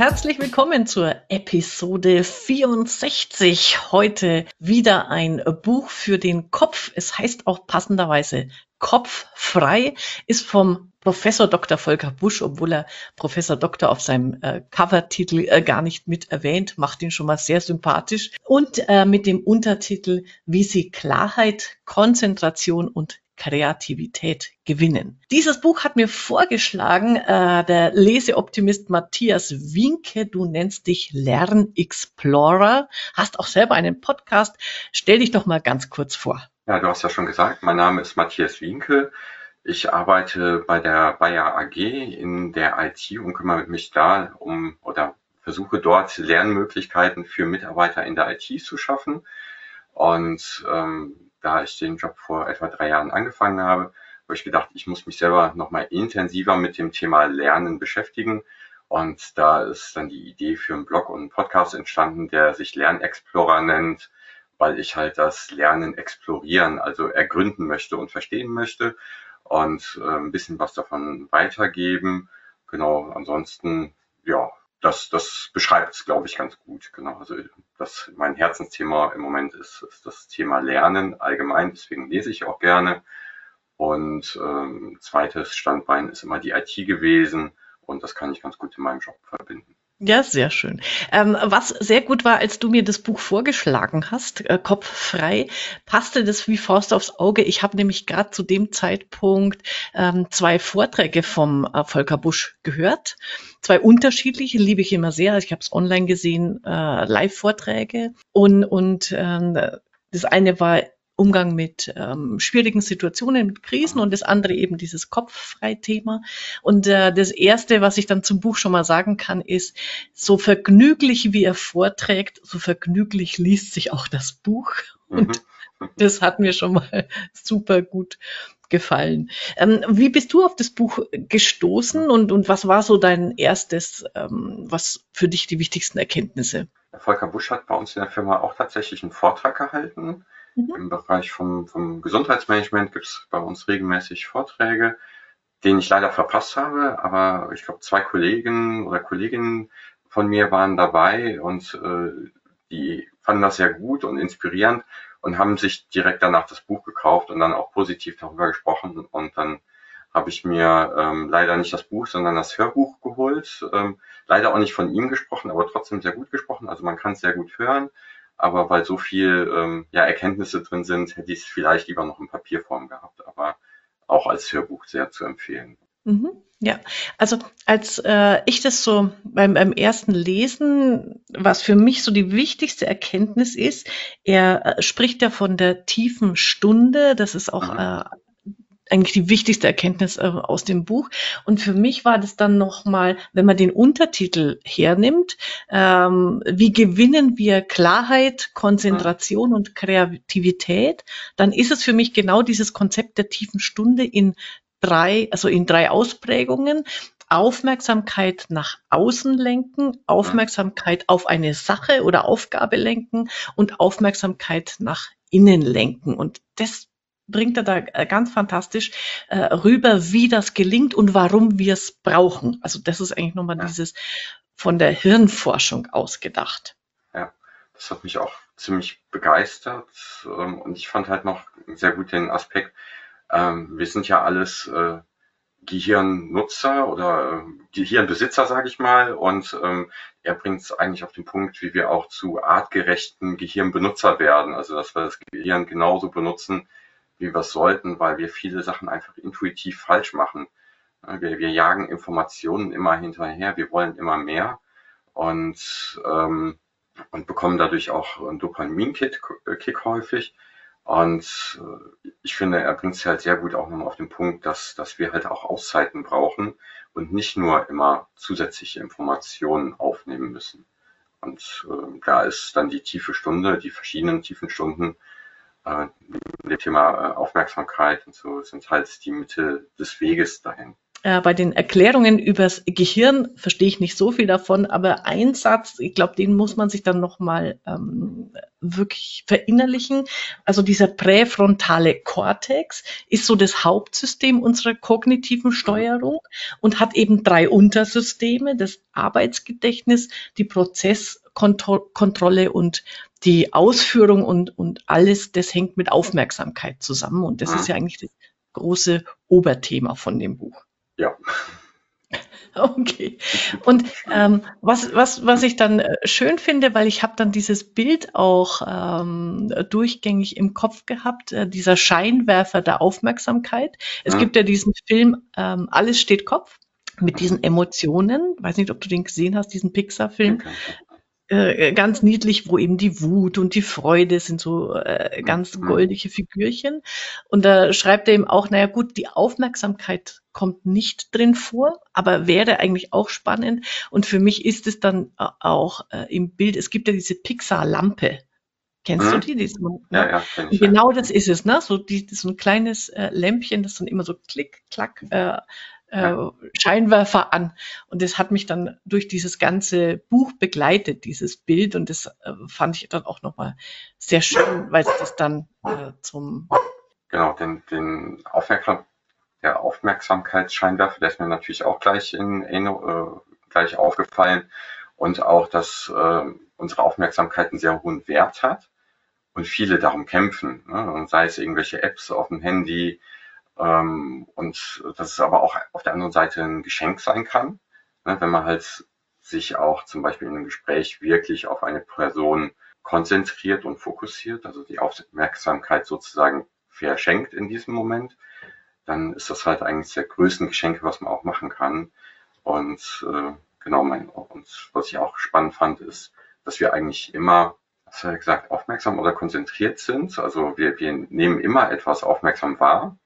herzlich willkommen zur Episode 64. Heute wieder ein Buch für den Kopf. Es heißt auch passenderweise Kopf frei, ist vom Professor Dr. Volker Busch, obwohl er Professor Doktor auf seinem äh, Covertitel äh, gar nicht mit erwähnt, macht ihn schon mal sehr sympathisch. Und äh, mit dem Untertitel, wie Sie Klarheit, Konzentration und Kreativität gewinnen. Dieses Buch hat mir vorgeschlagen äh, der Leseoptimist Matthias Winke. Du nennst dich Lernexplorer, hast auch selber einen Podcast. Stell dich doch mal ganz kurz vor. Ja, du hast ja schon gesagt, mein Name ist Matthias Winke. Ich arbeite bei der Bayer AG in der IT und kümmere mich da um oder versuche dort Lernmöglichkeiten für Mitarbeiter in der IT zu schaffen. Und ähm, da ich den Job vor etwa drei Jahren angefangen habe, habe ich gedacht, ich muss mich selber nochmal intensiver mit dem Thema Lernen beschäftigen. Und da ist dann die Idee für einen Blog und einen Podcast entstanden, der sich Lernexplorer nennt, weil ich halt das Lernen explorieren, also ergründen möchte und verstehen möchte und äh, ein bisschen was davon weitergeben. Genau, ansonsten, ja, das, das beschreibt es, glaube ich, ganz gut. Genau, also das mein Herzensthema im Moment ist, ist das Thema Lernen allgemein, deswegen lese ich auch gerne. Und ähm, zweites Standbein ist immer die IT gewesen und das kann ich ganz gut in meinem Job verbinden. Ja, sehr schön. Ähm, was sehr gut war, als du mir das Buch vorgeschlagen hast, äh, Kopf frei, passte das wie Faust aufs Auge. Ich habe nämlich gerade zu dem Zeitpunkt ähm, zwei Vorträge vom äh, Volker Busch gehört. Zwei unterschiedliche, liebe ich immer sehr. Ich habe es online gesehen, äh, Live-Vorträge. Und, und äh, das eine war Umgang mit ähm, schwierigen Situationen, mit Krisen und das andere eben dieses Kopffrei-Thema. Und äh, das Erste, was ich dann zum Buch schon mal sagen kann, ist, so vergnüglich wie er vorträgt, so vergnüglich liest sich auch das Buch. Und mhm. das hat mir schon mal super gut gefallen. Ähm, wie bist du auf das Buch gestoßen und, und was war so dein erstes, ähm, was für dich die wichtigsten Erkenntnisse? Volker Busch hat bei uns in der Firma auch tatsächlich einen Vortrag gehalten Mhm. Im Bereich vom, vom Gesundheitsmanagement gibt es bei uns regelmäßig Vorträge, den ich leider verpasst habe, aber ich glaube, zwei Kollegen oder Kolleginnen von mir waren dabei und äh, die fanden das sehr gut und inspirierend und haben sich direkt danach das Buch gekauft und dann auch positiv darüber gesprochen. Und dann habe ich mir ähm, leider nicht das Buch, sondern das Hörbuch geholt. Ähm, leider auch nicht von ihm gesprochen, aber trotzdem sehr gut gesprochen. Also man kann es sehr gut hören aber weil so viel ähm, ja, Erkenntnisse drin sind, hätte ich es vielleicht lieber noch in Papierform gehabt, aber auch als Hörbuch sehr zu empfehlen. Mhm. Ja, also als äh, ich das so beim, beim ersten Lesen, was für mich so die wichtigste Erkenntnis ist, er äh, spricht ja von der tiefen Stunde, das ist auch mhm. äh, eigentlich die wichtigste Erkenntnis äh, aus dem Buch. Und für mich war das dann nochmal, wenn man den Untertitel hernimmt, ähm, wie gewinnen wir Klarheit, Konzentration und Kreativität, dann ist es für mich genau dieses Konzept der tiefen Stunde in drei, also in drei Ausprägungen. Aufmerksamkeit nach außen lenken, Aufmerksamkeit auf eine Sache oder Aufgabe lenken und Aufmerksamkeit nach innen lenken. Und das bringt er da äh, ganz fantastisch äh, rüber, wie das gelingt und warum wir es brauchen. Also das ist eigentlich nochmal ja. dieses von der Hirnforschung ausgedacht. Ja, das hat mich auch ziemlich begeistert ähm, und ich fand halt noch sehr gut den Aspekt, ähm, wir sind ja alles äh, Gehirnnutzer oder äh, Gehirnbesitzer, sage ich mal. Und ähm, er bringt es eigentlich auf den Punkt, wie wir auch zu artgerechten Gehirnbenutzer werden. Also dass wir das Gehirn genauso benutzen, wie wir es sollten, weil wir viele Sachen einfach intuitiv falsch machen. Wir, wir jagen Informationen immer hinterher, wir wollen immer mehr und, ähm, und bekommen dadurch auch einen Dopamin-Kick häufig. Und äh, ich finde, er bringt es halt sehr gut auch nochmal auf den Punkt, dass, dass wir halt auch Auszeiten brauchen und nicht nur immer zusätzliche Informationen aufnehmen müssen. Und äh, da ist dann die tiefe Stunde, die verschiedenen tiefen Stunden äh, dem Thema äh, Aufmerksamkeit und so sind halt die Mittel des Weges dahin. Äh, bei den Erklärungen übers Gehirn verstehe ich nicht so viel davon, aber ein Satz, ich glaube, den muss man sich dann nochmal ähm, wirklich verinnerlichen. Also dieser präfrontale Kortex ist so das Hauptsystem unserer kognitiven Steuerung und hat eben drei Untersysteme, das Arbeitsgedächtnis, die Prozesskontrolle und die Ausführung und, und alles, das hängt mit Aufmerksamkeit zusammen. Und das ist ja eigentlich das große Oberthema von dem Buch. Ja. Okay. Und ähm, was, was, was ich dann äh, schön finde, weil ich habe dann dieses Bild auch ähm, durchgängig im Kopf gehabt, äh, dieser Scheinwerfer der Aufmerksamkeit. Es ja. gibt ja diesen Film ähm, Alles steht Kopf mit diesen Emotionen. Weiß nicht, ob du den gesehen hast, diesen Pixar-Film. Okay. Äh, ganz niedlich, wo eben die Wut und die Freude sind so äh, ganz mhm. goldige Figürchen. Und da schreibt er eben auch, naja gut, die Aufmerksamkeit kommt nicht drin vor, aber wäre eigentlich auch spannend. Und für mich ist es dann äh, auch äh, im Bild, es gibt ja diese Pixar-Lampe. Kennst mhm. du die? die man, ja, ja, ich, genau das ist es, ne? So, die, so ein kleines äh, Lämpchen, das dann immer so klick, klack äh, äh, Scheinwerfer an. Und das hat mich dann durch dieses ganze Buch begleitet, dieses Bild. Und das äh, fand ich dann auch nochmal sehr schön, weil es das dann äh, zum. Genau, den, den Aufmerksam der Aufmerksamkeitsscheinwerfer, der ist mir natürlich auch gleich in, in äh, gleich aufgefallen. Und auch, dass äh, unsere Aufmerksamkeit einen sehr hohen Wert hat und viele darum kämpfen. Ne? Und sei es irgendwelche Apps auf dem Handy, und dass es aber auch auf der anderen Seite ein Geschenk sein kann, ne, wenn man halt sich auch zum Beispiel in einem Gespräch wirklich auf eine Person konzentriert und fokussiert, also die Aufmerksamkeit sozusagen verschenkt in diesem Moment, dann ist das halt eigentlich der größten Geschenke, was man auch machen kann. Und äh, genau, mein, und was ich auch spannend fand, ist, dass wir eigentlich immer, was hat er gesagt, aufmerksam oder konzentriert sind. Also wir, wir nehmen immer etwas aufmerksam wahr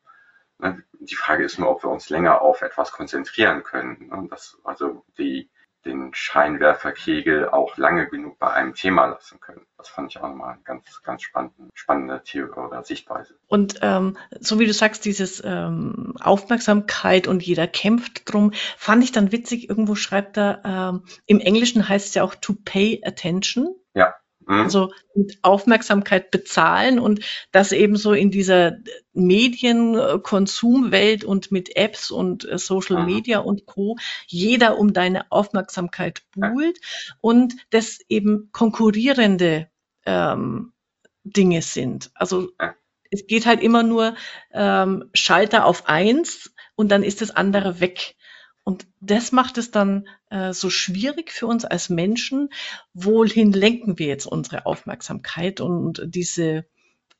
die Frage ist nur, ob wir uns länger auf etwas konzentrieren können. Ne, also die, den Scheinwerferkegel auch lange genug bei einem Thema lassen können. Das fand ich auch nochmal ganz, ganz spannend, spannende Theorie oder Sichtweise. Und ähm, so wie du sagst, dieses ähm, Aufmerksamkeit und jeder kämpft drum, fand ich dann witzig, irgendwo schreibt er, ähm, im Englischen heißt es ja auch to pay attention. Ja. Mhm. Also mit Aufmerksamkeit bezahlen und das eben so in dieser Medienkonsumwelt und mit Apps und äh, Social mhm. Media und Co. jeder um deine Aufmerksamkeit buhlt und das eben konkurrierende ähm, Dinge sind. Also es geht halt immer nur ähm, Schalter auf eins und dann ist das andere weg. Und das macht es dann äh, so schwierig für uns als Menschen. Wohin lenken wir jetzt unsere Aufmerksamkeit und diese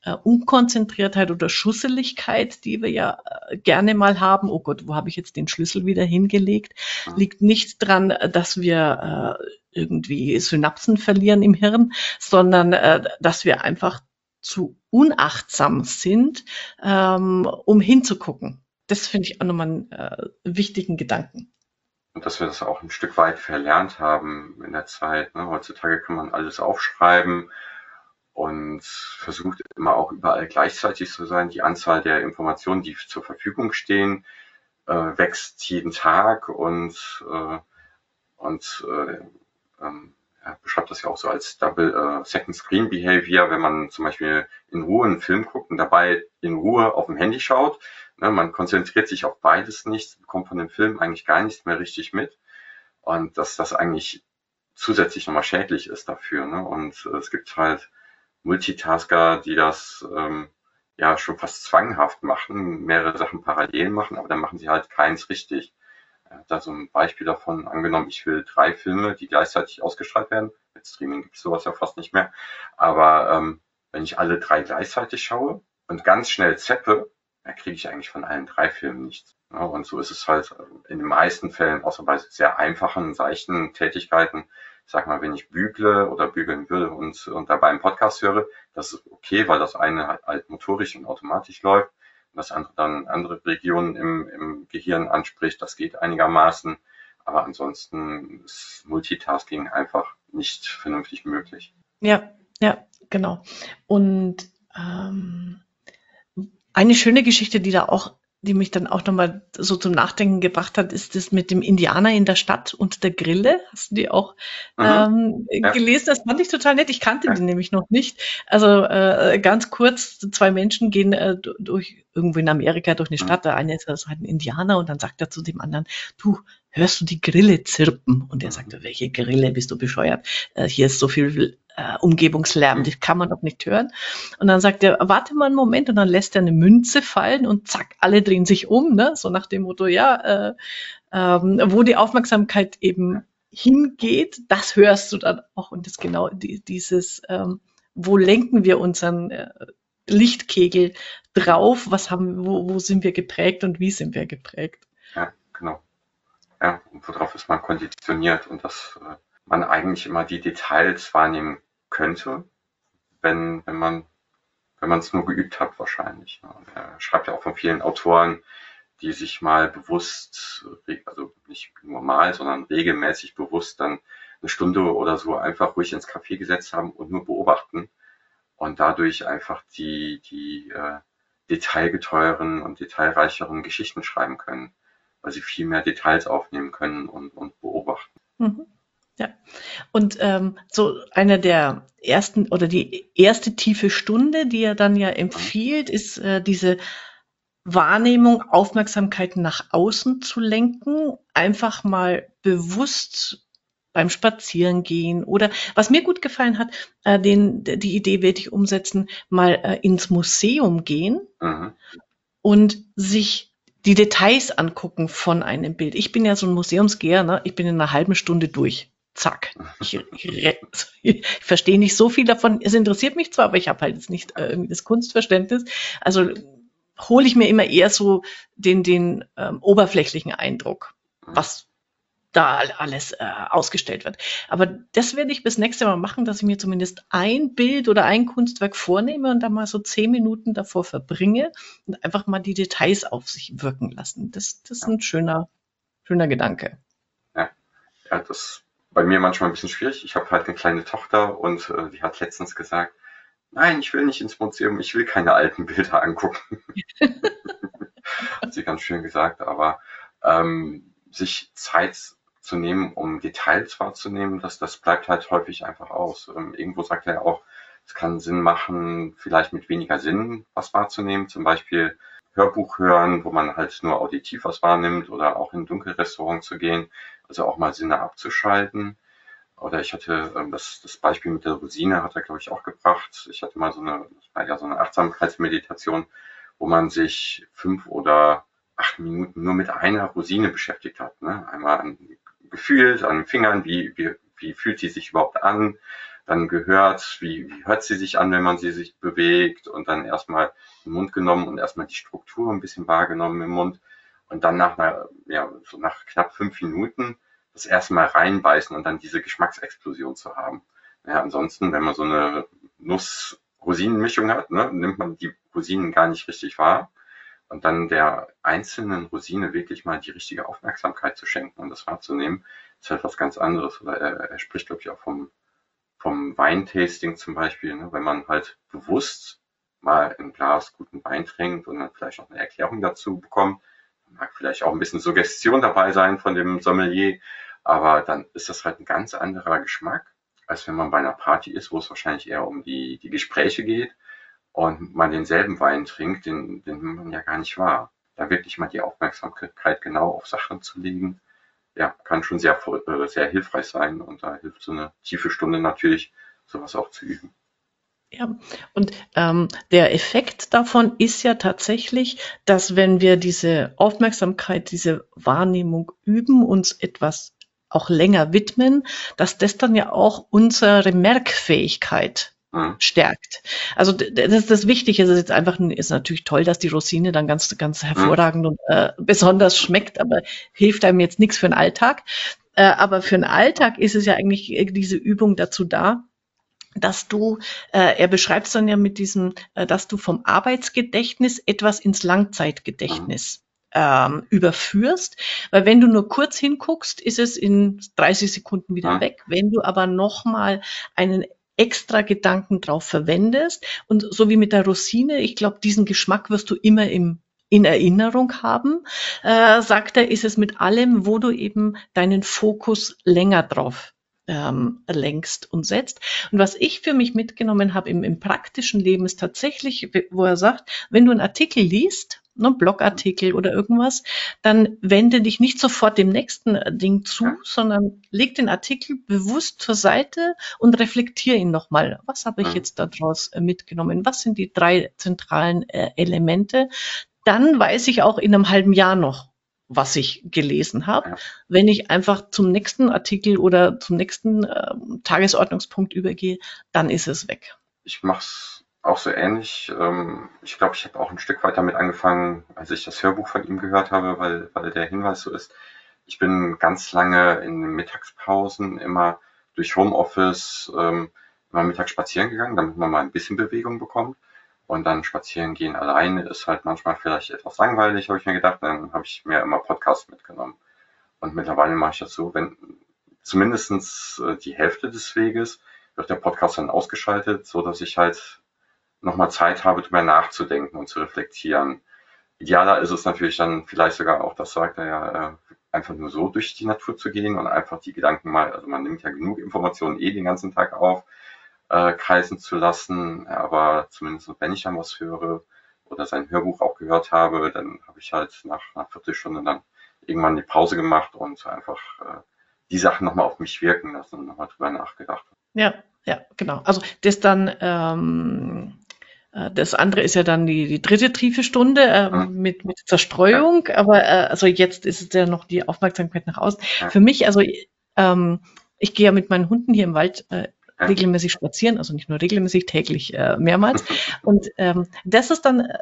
äh, Unkonzentriertheit oder Schusseligkeit, die wir ja äh, gerne mal haben. Oh Gott, wo habe ich jetzt den Schlüssel wieder hingelegt? Liegt nicht dran, dass wir äh, irgendwie Synapsen verlieren im Hirn, sondern äh, dass wir einfach zu unachtsam sind, ähm, um hinzugucken das finde ich auch nochmal einen äh, wichtigen Gedanken. Und dass wir das auch ein Stück weit verlernt haben in der Zeit. Ne? Heutzutage kann man alles aufschreiben und versucht immer auch überall gleichzeitig zu sein. Die Anzahl der Informationen, die zur Verfügung stehen, äh, wächst jeden Tag und, äh, und äh, ähm, er beschreibt das ja auch so als Double äh, Second Screen Behavior, wenn man zum Beispiel in Ruhe einen Film guckt und dabei in Ruhe auf dem Handy schaut, Ne, man konzentriert sich auf beides nicht, bekommt von dem Film eigentlich gar nichts mehr richtig mit. Und dass das eigentlich zusätzlich nochmal schädlich ist dafür. Ne? Und äh, es gibt halt Multitasker, die das ähm, ja schon fast zwanghaft machen, mehrere Sachen parallel machen, aber dann machen sie halt keins richtig. Hat da so ein Beispiel davon angenommen, ich will drei Filme, die gleichzeitig ausgestrahlt werden. Mit Streaming gibt es sowas ja fast nicht mehr. Aber ähm, wenn ich alle drei gleichzeitig schaue und ganz schnell zeppe, kriege ich eigentlich von allen drei Filmen nichts. Und so ist es halt in den meisten Fällen, außer bei sehr einfachen, seichten Tätigkeiten. Ich sag mal, wenn ich bügle oder bügeln will und, und dabei einen Podcast höre, das ist okay, weil das eine halt, halt motorisch und automatisch läuft und das andere dann andere Regionen im, im Gehirn anspricht. Das geht einigermaßen. Aber ansonsten ist Multitasking einfach nicht vernünftig möglich. Ja, ja, genau. Und ähm, eine schöne Geschichte, die da auch die mich dann auch nochmal so zum Nachdenken gebracht hat, ist das mit dem Indianer in der Stadt und der Grille. Hast du die auch ähm, ja. gelesen? Das fand ich total nett. Ich kannte ja. die nämlich noch nicht. Also äh, ganz kurz, zwei Menschen gehen äh, durch irgendwo in Amerika durch eine Stadt. Der eine ist also halt ein Indianer und dann sagt er zu dem anderen, du, hörst du die Grille zirpen? Und er sagt, welche Grille, bist du bescheuert? Äh, hier ist so viel äh, Umgebungslärm, das kann man doch nicht hören. Und dann sagt er, warte mal einen Moment und dann lässt er eine Münze fallen und zack, alle drehen sich um, ne? so nach dem Motto, ja, äh, ähm, wo die Aufmerksamkeit eben hingeht, das hörst du dann auch und das genau die, dieses, ähm, wo lenken wir unseren äh, Lichtkegel drauf, was haben, wo, wo sind wir geprägt und wie sind wir geprägt. Ja, genau. Ja, und worauf ist man konditioniert und dass äh, man eigentlich immer die Details wahrnehmen könnte, wenn, wenn man wenn man es nur geübt hat wahrscheinlich. Er schreibt ja auch von vielen Autoren, die sich mal bewusst, also nicht nur mal, sondern regelmäßig bewusst dann eine Stunde oder so einfach ruhig ins Café gesetzt haben und nur beobachten und dadurch einfach die, die äh, detailgeteuren und detailreicheren Geschichten schreiben können, weil sie viel mehr Details aufnehmen können und, und beobachten. Mhm. Ja. Und ähm, so einer der ersten oder die erste tiefe Stunde, die er dann ja empfiehlt, ist äh, diese Wahrnehmung, Aufmerksamkeit nach außen zu lenken, einfach mal bewusst beim Spazierengehen oder was mir gut gefallen hat, äh, den, die Idee werde ich umsetzen, mal äh, ins Museum gehen mhm. und sich die Details angucken von einem Bild. Ich bin ja so ein Museumsgeher, ne? ich bin in einer halben Stunde durch zack. Ich, ich, ich, verstehe nicht so viel davon. Es interessiert mich zwar, aber ich habe halt jetzt nicht äh, das Kunstverständnis. Also hole ich mir immer eher so den, den ähm, oberflächlichen Eindruck, was da alles äh, ausgestellt wird. Aber das werde ich bis nächste Mal machen, dass ich mir zumindest ein Bild oder ein Kunstwerk vornehme und da mal so zehn Minuten davor verbringe und einfach mal die Details auf sich wirken lassen. Das, das ist ein schöner, schöner Gedanke. Ja, ja das bei mir manchmal ein bisschen schwierig. Ich habe halt eine kleine Tochter und äh, die hat letztens gesagt, nein, ich will nicht ins Museum, ich will keine alten Bilder angucken. hat sie ganz schön gesagt, aber ähm, sich Zeit zu nehmen, um Details wahrzunehmen, das, das bleibt halt häufig einfach aus. Ähm, irgendwo sagt er auch, es kann Sinn machen, vielleicht mit weniger Sinn was wahrzunehmen, zum Beispiel Hörbuch hören, wo man halt nur auditiv was wahrnimmt oder auch in Dunkelrestaurant zu gehen also auch mal Sinne abzuschalten. Oder ich hatte ähm, das, das Beispiel mit der Rosine hat er, glaube ich, auch gebracht. Ich hatte mal so eine, ja, so eine Achtsamkeitsmeditation, wo man sich fünf oder acht Minuten nur mit einer Rosine beschäftigt hat. Ne? Einmal an gefühlt, an den Fingern, wie, wie, wie fühlt sie sich überhaupt an, dann gehört, wie, wie hört sie sich an, wenn man sie sich bewegt und dann erstmal den Mund genommen und erstmal die Struktur ein bisschen wahrgenommen im Mund und dann nach einer, ja, so nach knapp fünf Minuten das erste Mal reinbeißen und dann diese Geschmacksexplosion zu haben. Ja, ansonsten, wenn man so eine Nuss-Rosinen-Mischung hat, ne, nimmt man die Rosinen gar nicht richtig wahr. Und dann der einzelnen Rosine wirklich mal die richtige Aufmerksamkeit zu schenken und das wahrzunehmen, ist halt was ganz anderes. Oder er, er spricht, glaube ich, auch vom, vom Weintasting zum Beispiel, ne, wenn man halt bewusst mal ein Glas guten Wein trinkt und dann vielleicht noch eine Erklärung dazu bekommt, mag vielleicht auch ein bisschen Suggestion dabei sein von dem Sommelier, aber dann ist das halt ein ganz anderer Geschmack, als wenn man bei einer Party ist, wo es wahrscheinlich eher um die, die Gespräche geht und man denselben Wein trinkt, den, den man ja gar nicht wahr. Da wirklich mal die Aufmerksamkeit genau auf Sachen zu legen, ja, kann schon sehr, äh, sehr hilfreich sein und da hilft so eine tiefe Stunde natürlich, sowas auch zu üben. Ja, und ähm, der Effekt davon ist ja tatsächlich, dass wenn wir diese Aufmerksamkeit, diese Wahrnehmung üben, uns etwas auch länger widmen, dass das dann ja auch unsere Merkfähigkeit mhm. stärkt. Also das ist das Wichtige. Es ist jetzt einfach ist natürlich toll, dass die Rosine dann ganz ganz mhm. hervorragend und äh, besonders schmeckt, aber hilft einem jetzt nichts für den Alltag. Äh, aber für den Alltag ist es ja eigentlich äh, diese Übung dazu da, dass du, äh, er beschreibt es dann ja mit diesem, äh, dass du vom Arbeitsgedächtnis etwas ins Langzeitgedächtnis ähm, überführst, weil wenn du nur kurz hinguckst, ist es in 30 Sekunden wieder ja. weg. Wenn du aber nochmal einen extra Gedanken drauf verwendest und so wie mit der Rosine, ich glaube, diesen Geschmack wirst du immer im in Erinnerung haben, äh, sagt er, ist es mit allem, wo du eben deinen Fokus länger drauf ähm, lenkst und setzt. Und was ich für mich mitgenommen habe im, im praktischen Leben ist tatsächlich, wo er sagt, wenn du einen Artikel liest, ne, Blogartikel oder irgendwas, dann wende dich nicht sofort dem nächsten äh, Ding zu, sondern leg den Artikel bewusst zur Seite und reflektiere ihn nochmal. Was habe ich jetzt daraus äh, mitgenommen? Was sind die drei zentralen äh, Elemente? Dann weiß ich auch in einem halben Jahr noch, was ich gelesen habe. Ja. Wenn ich einfach zum nächsten Artikel oder zum nächsten äh, Tagesordnungspunkt übergehe, dann ist es weg. Ich mache es auch so ähnlich. Ähm, ich glaube, ich habe auch ein Stück weit damit angefangen, als ich das Hörbuch von ihm gehört habe, weil, weil der Hinweis so ist. Ich bin ganz lange in Mittagspausen immer durch Homeoffice ähm, immer mittags spazieren gegangen, damit man mal ein bisschen Bewegung bekommt. Und dann spazieren gehen alleine ist halt manchmal vielleicht etwas langweilig, habe ich mir gedacht. Dann habe ich mir immer Podcasts mitgenommen. Und mittlerweile mache ich das so, wenn zumindestens äh, die Hälfte des Weges wird der Podcast dann ausgeschaltet, so dass ich halt nochmal Zeit habe, darüber nachzudenken und zu reflektieren. Idealer ist es natürlich dann vielleicht sogar auch, das sagt er ja, äh, einfach nur so durch die Natur zu gehen und einfach die Gedanken mal, also man nimmt ja genug Informationen eh den ganzen Tag auf, äh, kreisen zu lassen. Aber zumindest wenn ich dann was höre oder sein Hörbuch auch gehört habe, dann habe ich halt nach einer Viertelstunde dann irgendwann die Pause gemacht und einfach äh, die Sachen nochmal auf mich wirken lassen und nochmal drüber nachgedacht. Ja, ja, genau. Also das dann, ähm, äh, das andere ist ja dann die, die dritte tiefe Stunde äh, mhm. mit, mit Zerstreuung, ja. aber äh, also jetzt ist es ja noch die Aufmerksamkeit nach außen. Ja. Für mich, also ähm, ich gehe ja mit meinen Hunden hier im Wald äh, regelmäßig spazieren, also nicht nur regelmäßig, täglich äh, mehrmals. Und ähm, das ist dann äh,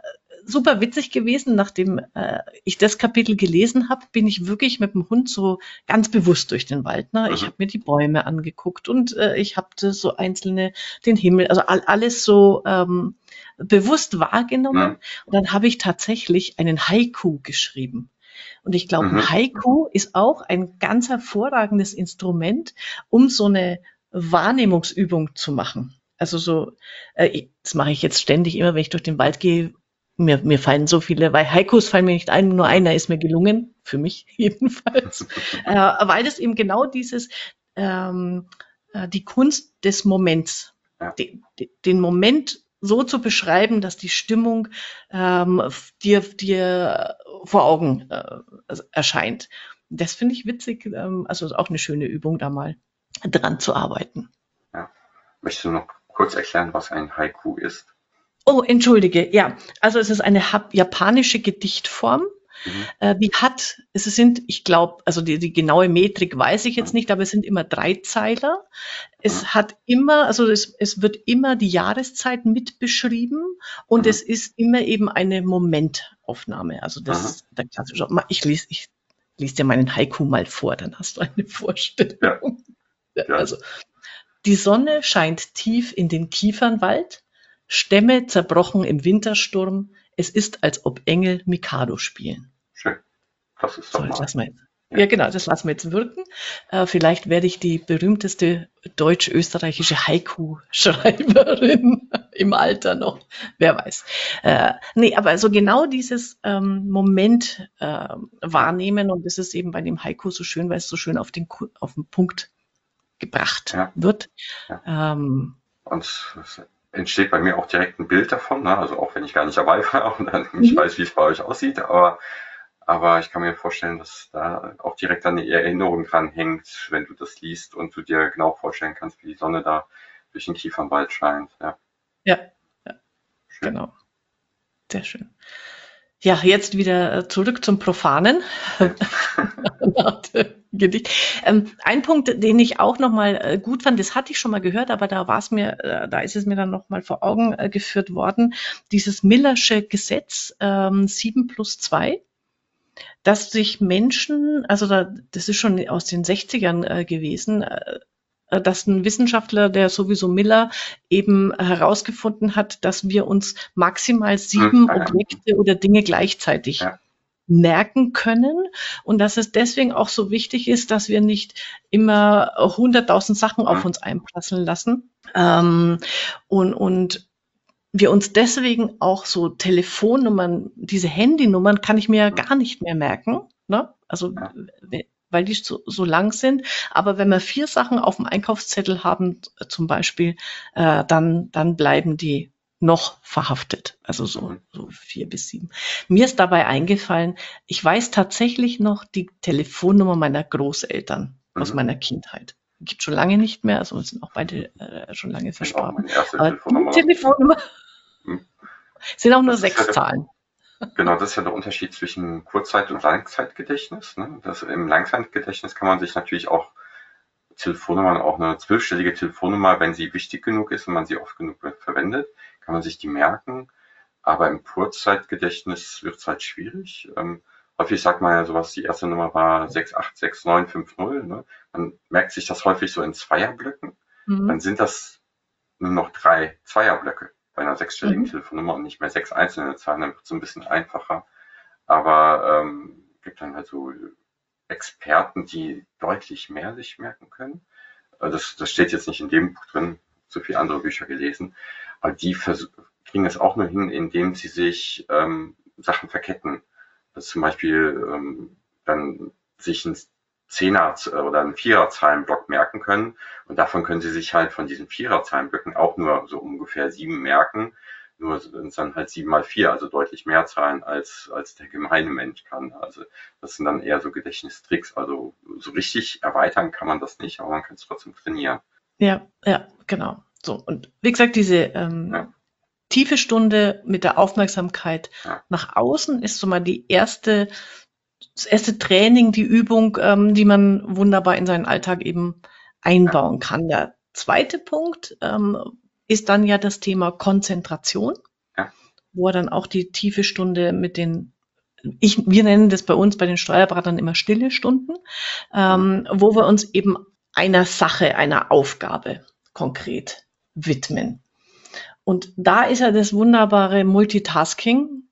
super witzig gewesen. Nachdem äh, ich das Kapitel gelesen habe, bin ich wirklich mit dem Hund so ganz bewusst durch den Wald. Ne? Ich mhm. habe mir die Bäume angeguckt und äh, ich habe so einzelne, den Himmel, also all, alles so ähm, bewusst wahrgenommen. Und dann habe ich tatsächlich einen Haiku geschrieben. Und ich glaube, mhm. Haiku ist auch ein ganz hervorragendes Instrument, um so eine Wahrnehmungsübung zu machen. Also so, äh, das mache ich jetzt ständig immer, wenn ich durch den Wald gehe. Mir, mir fallen so viele, weil Haikus fallen mir nicht ein, nur einer ist mir gelungen, für mich jedenfalls, äh, weil das eben genau dieses, ähm, äh, die Kunst des Moments, ja. de, de, den Moment so zu beschreiben, dass die Stimmung ähm, dir, dir vor Augen äh, erscheint. Das finde ich witzig, ähm, also auch eine schöne Übung da mal dran zu arbeiten. Ja. Möchtest du noch kurz erklären, was ein Haiku ist? Oh, entschuldige, ja. Also es ist eine japanische Gedichtform. Mhm. Äh, die hat, es sind, ich glaube, also die, die genaue Metrik weiß ich jetzt mhm. nicht, aber es sind immer drei Zeiler. Es mhm. hat immer, also es, es wird immer die Jahreszeit mit beschrieben und mhm. es ist immer eben eine Momentaufnahme. Also das ist der klassische. Ich lese, ich lese dir meinen Haiku mal vor, dann hast du eine Vorstellung. Ja. Also, die Sonne scheint tief in den Kiefernwald, Stämme zerbrochen im Wintersturm. Es ist, als ob Engel Mikado spielen. Schön. Das ist so, das mal. Ja. ja, genau, das lassen wir jetzt wirken. Äh, vielleicht werde ich die berühmteste deutsch-österreichische Haiku-Schreiberin im Alter noch. Wer weiß. Äh, nee, aber so genau dieses ähm, Moment äh, wahrnehmen und das ist eben bei dem Haiku so schön, weil es so schön auf den, auf den Punkt gebracht ja. wird. Ja. Ähm, und es entsteht bei mir auch direkt ein Bild davon, ne? also auch wenn ich gar nicht dabei war und dann nicht mhm. weiß, wie es bei euch aussieht, aber, aber ich kann mir vorstellen, dass da auch direkt eine Erinnerung dran hängt, wenn du das liest und du dir genau vorstellen kannst, wie die Sonne da durch den Kiefernwald scheint. Ja, ja, ja. genau. Sehr schön. Ja, jetzt wieder äh, zurück zum Profanen. Gedicht. Ähm, ein Punkt, den ich auch nochmal äh, gut fand, das hatte ich schon mal gehört, aber da war es mir, äh, da ist es mir dann nochmal vor Augen äh, geführt worden, dieses Millersche Gesetz ähm, 7 plus 2 dass sich Menschen, also da, das ist schon aus den 60ern äh, gewesen, äh, äh, dass ein Wissenschaftler, der sowieso Miller eben herausgefunden hat, dass wir uns maximal sieben hm, Objekte oder Dinge gleichzeitig ja. Merken können und dass es deswegen auch so wichtig ist, dass wir nicht immer hunderttausend Sachen auf uns einprasseln lassen. Ähm, und, und wir uns deswegen auch so Telefonnummern, diese Handynummern kann ich mir ja gar nicht mehr merken. Ne? Also weil die so, so lang sind. Aber wenn wir vier Sachen auf dem Einkaufszettel haben, zum Beispiel, äh, dann, dann bleiben die noch verhaftet. Also so, mhm. so vier bis sieben. Mir ist dabei eingefallen, ich weiß tatsächlich noch die Telefonnummer meiner Großeltern mhm. aus meiner Kindheit. Gibt schon lange nicht mehr, also sind auch beide äh, schon lange verstorben. Aber Telefonnummer, Telefonnummer mhm. sind auch nur sechs Zahlen. Genau, das ist ja der Unterschied zwischen Kurzzeit- und Langzeitgedächtnis. Ne? Das, Im Langzeitgedächtnis kann man sich natürlich auch Telefonnummern, auch eine zwölfstellige Telefonnummer, wenn sie wichtig genug ist und man sie oft genug verwendet, kann man sich die merken. Aber im Kurzzeitgedächtnis wird es halt schwierig. Ähm, häufig sagt man ja sowas, die erste Nummer war 686950. Ne? Man merkt sich das häufig so in Zweierblöcken. Mhm. Dann sind das nur noch drei Zweierblöcke bei einer sechsstelligen mhm. Telefonnummer und nicht mehr sechs einzelne Zahlen, dann wird es ein bisschen einfacher. Aber ähm, gibt dann halt so Experten, die deutlich mehr sich merken können. Also das, das steht jetzt nicht in dem Buch drin, so viele andere Bücher gelesen, aber die kriegen es auch nur hin, indem sie sich ähm, Sachen verketten. Dass zum Beispiel ähm, dann sich ein Zehner- oder einen Viererzahlenblock merken können. Und davon können Sie sich halt von diesen Viererzahlenblöcken auch nur so ungefähr sieben merken. Nur sind es dann halt sieben mal vier, also deutlich mehr Zahlen als, als der gemeine Mensch kann. Also das sind dann eher so Gedächtnistricks. Also so richtig erweitern kann man das nicht, aber man kann es trotzdem trainieren. Ja, ja, genau. So, und wie gesagt, diese ähm, tiefe Stunde mit der Aufmerksamkeit nach außen ist so mal die erste das erste Training, die Übung, ähm, die man wunderbar in seinen Alltag eben einbauen kann. Der zweite Punkt ähm, ist dann ja das Thema Konzentration, wo er dann auch die tiefe Stunde mit den ich, wir nennen das bei uns bei den Steuerberatern immer stille Stunden, ähm, wo wir uns eben einer Sache, einer Aufgabe konkret widmen. Und da ist ja das wunderbare Multitasking,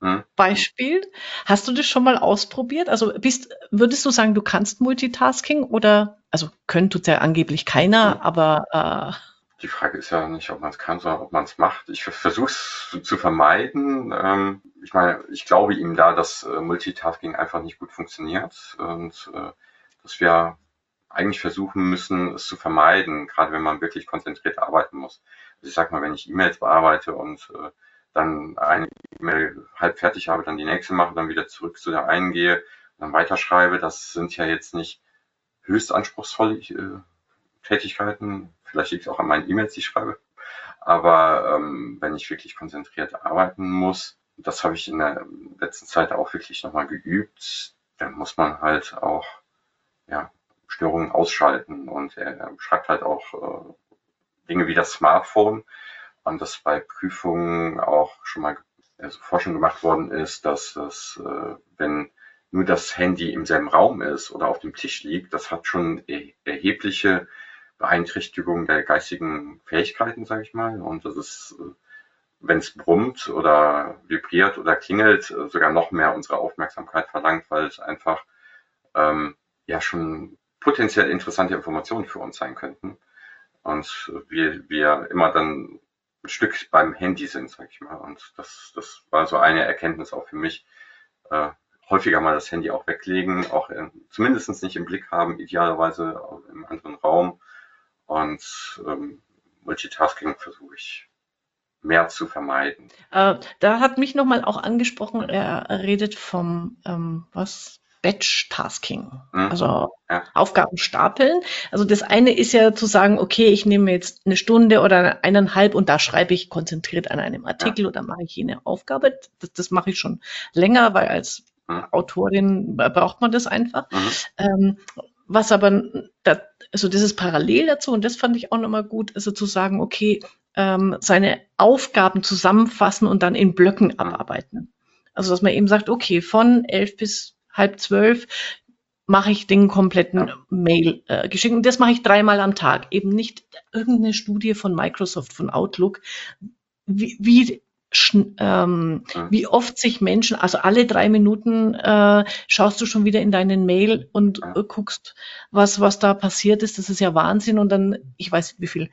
hm. Beispiel. Hast du das schon mal ausprobiert? Also bist, würdest du sagen, du kannst Multitasking oder, also können tut ja angeblich keiner, hm. aber äh, die Frage ist ja nicht, ob man es kann, sondern ob man es macht. Ich versuche es zu vermeiden. Ähm, ich meine, ich glaube ihm da, dass äh, Multitasking einfach nicht gut funktioniert und äh, dass wir eigentlich versuchen müssen, es zu vermeiden, gerade wenn man wirklich konzentriert arbeiten muss. Also ich sag mal, wenn ich E-Mails bearbeite und äh, dann eine E-Mail halb fertig habe, dann die nächste mache, dann wieder zurück zu der einen gehe, dann weiterschreibe. Das sind ja jetzt nicht höchst anspruchsvolle äh, Tätigkeiten. Vielleicht liegt es auch an meinen E-Mails, die ich schreibe. Aber ähm, wenn ich wirklich konzentriert arbeiten muss, das habe ich in der letzten Zeit auch wirklich nochmal geübt, dann muss man halt auch ja, Störungen ausschalten. Und er schreibt halt auch äh, Dinge wie das Smartphone und das bei Prüfungen auch schon mal also Forschung gemacht worden ist, dass das, äh, wenn nur das Handy im selben Raum ist oder auf dem Tisch liegt, das hat schon er erhebliche Beeinträchtigung der geistigen Fähigkeiten, sage ich mal. Und das ist, äh, wenn es brummt oder vibriert oder klingelt, sogar noch mehr unsere Aufmerksamkeit verlangt, weil es einfach ähm, ja schon potenziell interessante Informationen für uns sein könnten. Und wir, wir immer dann ein Stück beim Handy sind, sag ich mal. Und das, das war so eine Erkenntnis auch für mich. Äh, häufiger mal das Handy auch weglegen, auch in, zumindest nicht im Blick haben, idealerweise im anderen Raum. Und ähm, Multitasking versuche ich mehr zu vermeiden. Äh, da hat mich nochmal auch angesprochen, er redet vom, ähm, was, Batch-Tasking, mhm. also ja. Aufgaben stapeln. Also das eine ist ja zu sagen, okay, ich nehme jetzt eine Stunde oder eineinhalb und da schreibe ich konzentriert an einem Artikel ja. oder mache ich jene Aufgabe. Das, das mache ich schon länger, weil als mhm. Autorin braucht man das einfach. Mhm. Ähm, was aber, da, also das ist parallel dazu und das fand ich auch nochmal gut, also zu sagen, okay, ähm, seine Aufgaben zusammenfassen und dann in Blöcken mhm. abarbeiten. Also dass man eben sagt, okay, von elf bis halb zwölf mache ich den kompletten Mail äh, geschickt. Und das mache ich dreimal am Tag. Eben nicht irgendeine Studie von Microsoft, von Outlook, wie, wie ähm, wie oft sich Menschen, also alle drei Minuten äh, schaust du schon wieder in deinen Mail und äh, guckst, was, was da passiert ist. Das ist ja Wahnsinn. Und dann, ich weiß wie viel,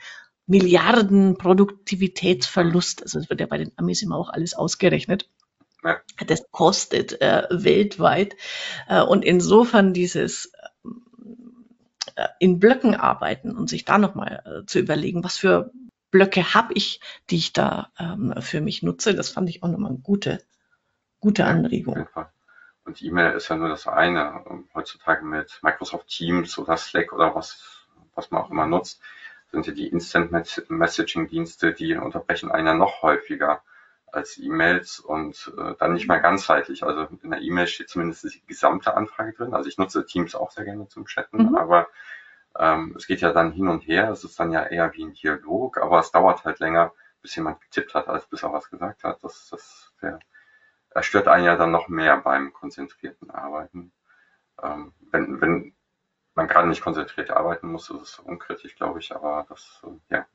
Milliarden Produktivitätsverlust. Also es wird ja bei den Amis immer auch alles ausgerechnet. Das kostet äh, weltweit. Äh, und insofern dieses äh, in Blöcken arbeiten und sich da nochmal äh, zu überlegen, was für Blöcke habe ich, die ich da ähm, für mich nutze, das fand ich auch nochmal eine gute, gute Anregung. Ja, und E-Mail ist ja nur das eine. Heutzutage mit Microsoft Teams oder Slack oder was, was man auch immer nutzt, sind ja die Instant Messaging Dienste, die unterbrechen einen ja noch häufiger als E-Mails und äh, dann nicht mehr ganzheitlich. Also in der E-Mail steht zumindest die gesamte Anfrage drin. Also ich nutze Teams auch sehr gerne zum Chatten, mhm. aber ähm, es geht ja dann hin und her. Es ist dann ja eher wie ein Dialog, aber es dauert halt länger, bis jemand getippt hat, als bis er was gesagt hat. Das, das der, er stört einen ja dann noch mehr beim konzentrierten Arbeiten. Ähm, wenn, wenn man gerade nicht konzentriert arbeiten muss, ist es unkritisch, glaube ich, aber das, äh, ja,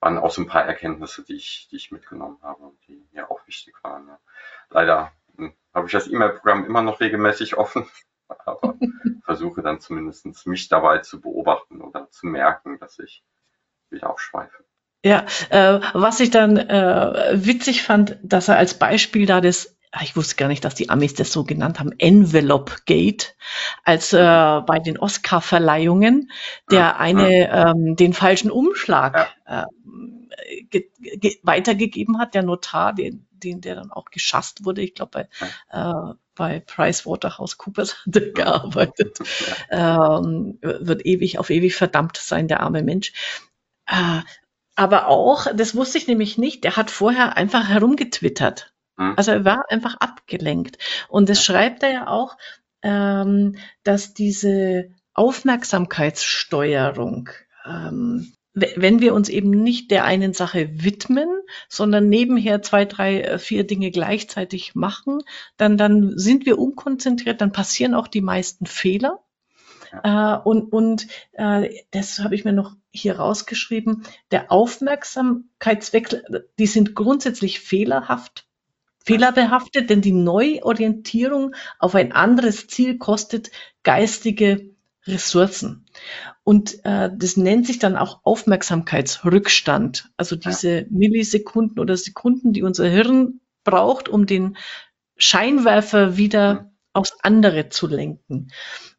waren auch so ein paar Erkenntnisse, die ich, die ich mitgenommen habe und die mir auch wichtig waren. Ja. Leider hm, habe ich das E-Mail-Programm immer noch regelmäßig offen, aber versuche dann zumindest mich dabei zu beobachten oder zu merken, dass ich wieder aufschweife. Ja, äh, was ich dann äh, witzig fand, dass er als Beispiel da das ich wusste gar nicht, dass die Amis das so genannt haben, Envelope Gate, als äh, mhm. bei den Oscar-Verleihungen, der eine ähm, den falschen Umschlag äh, ge ge weitergegeben hat, der Notar, den, den der dann auch geschasst wurde, ich glaube bei, äh, bei PricewaterhouseCoopers hat er gearbeitet, ähm, wird ewig auf ewig verdammt sein, der arme Mensch. Äh, aber auch, das wusste ich nämlich nicht, der hat vorher einfach herumgetwittert. Mhm. Also er war einfach abgelenkt. Und das schreibt er ja auch, ähm, dass diese Aufmerksamkeitssteuerung, ähm, wenn wir uns eben nicht der einen Sache widmen, sondern nebenher zwei, drei, äh, vier Dinge gleichzeitig machen, dann, dann sind wir unkonzentriert, dann passieren auch die meisten Fehler. Äh, und und äh, das habe ich mir noch hier rausgeschrieben. Der Aufmerksamkeitswechsel, die sind grundsätzlich fehlerhaft fehlerbehaftet, denn die Neuorientierung auf ein anderes Ziel kostet geistige Ressourcen. Und äh, das nennt sich dann auch Aufmerksamkeitsrückstand. Also diese ja. Millisekunden oder Sekunden, die unser Hirn braucht, um den Scheinwerfer wieder ja. aufs andere zu lenken.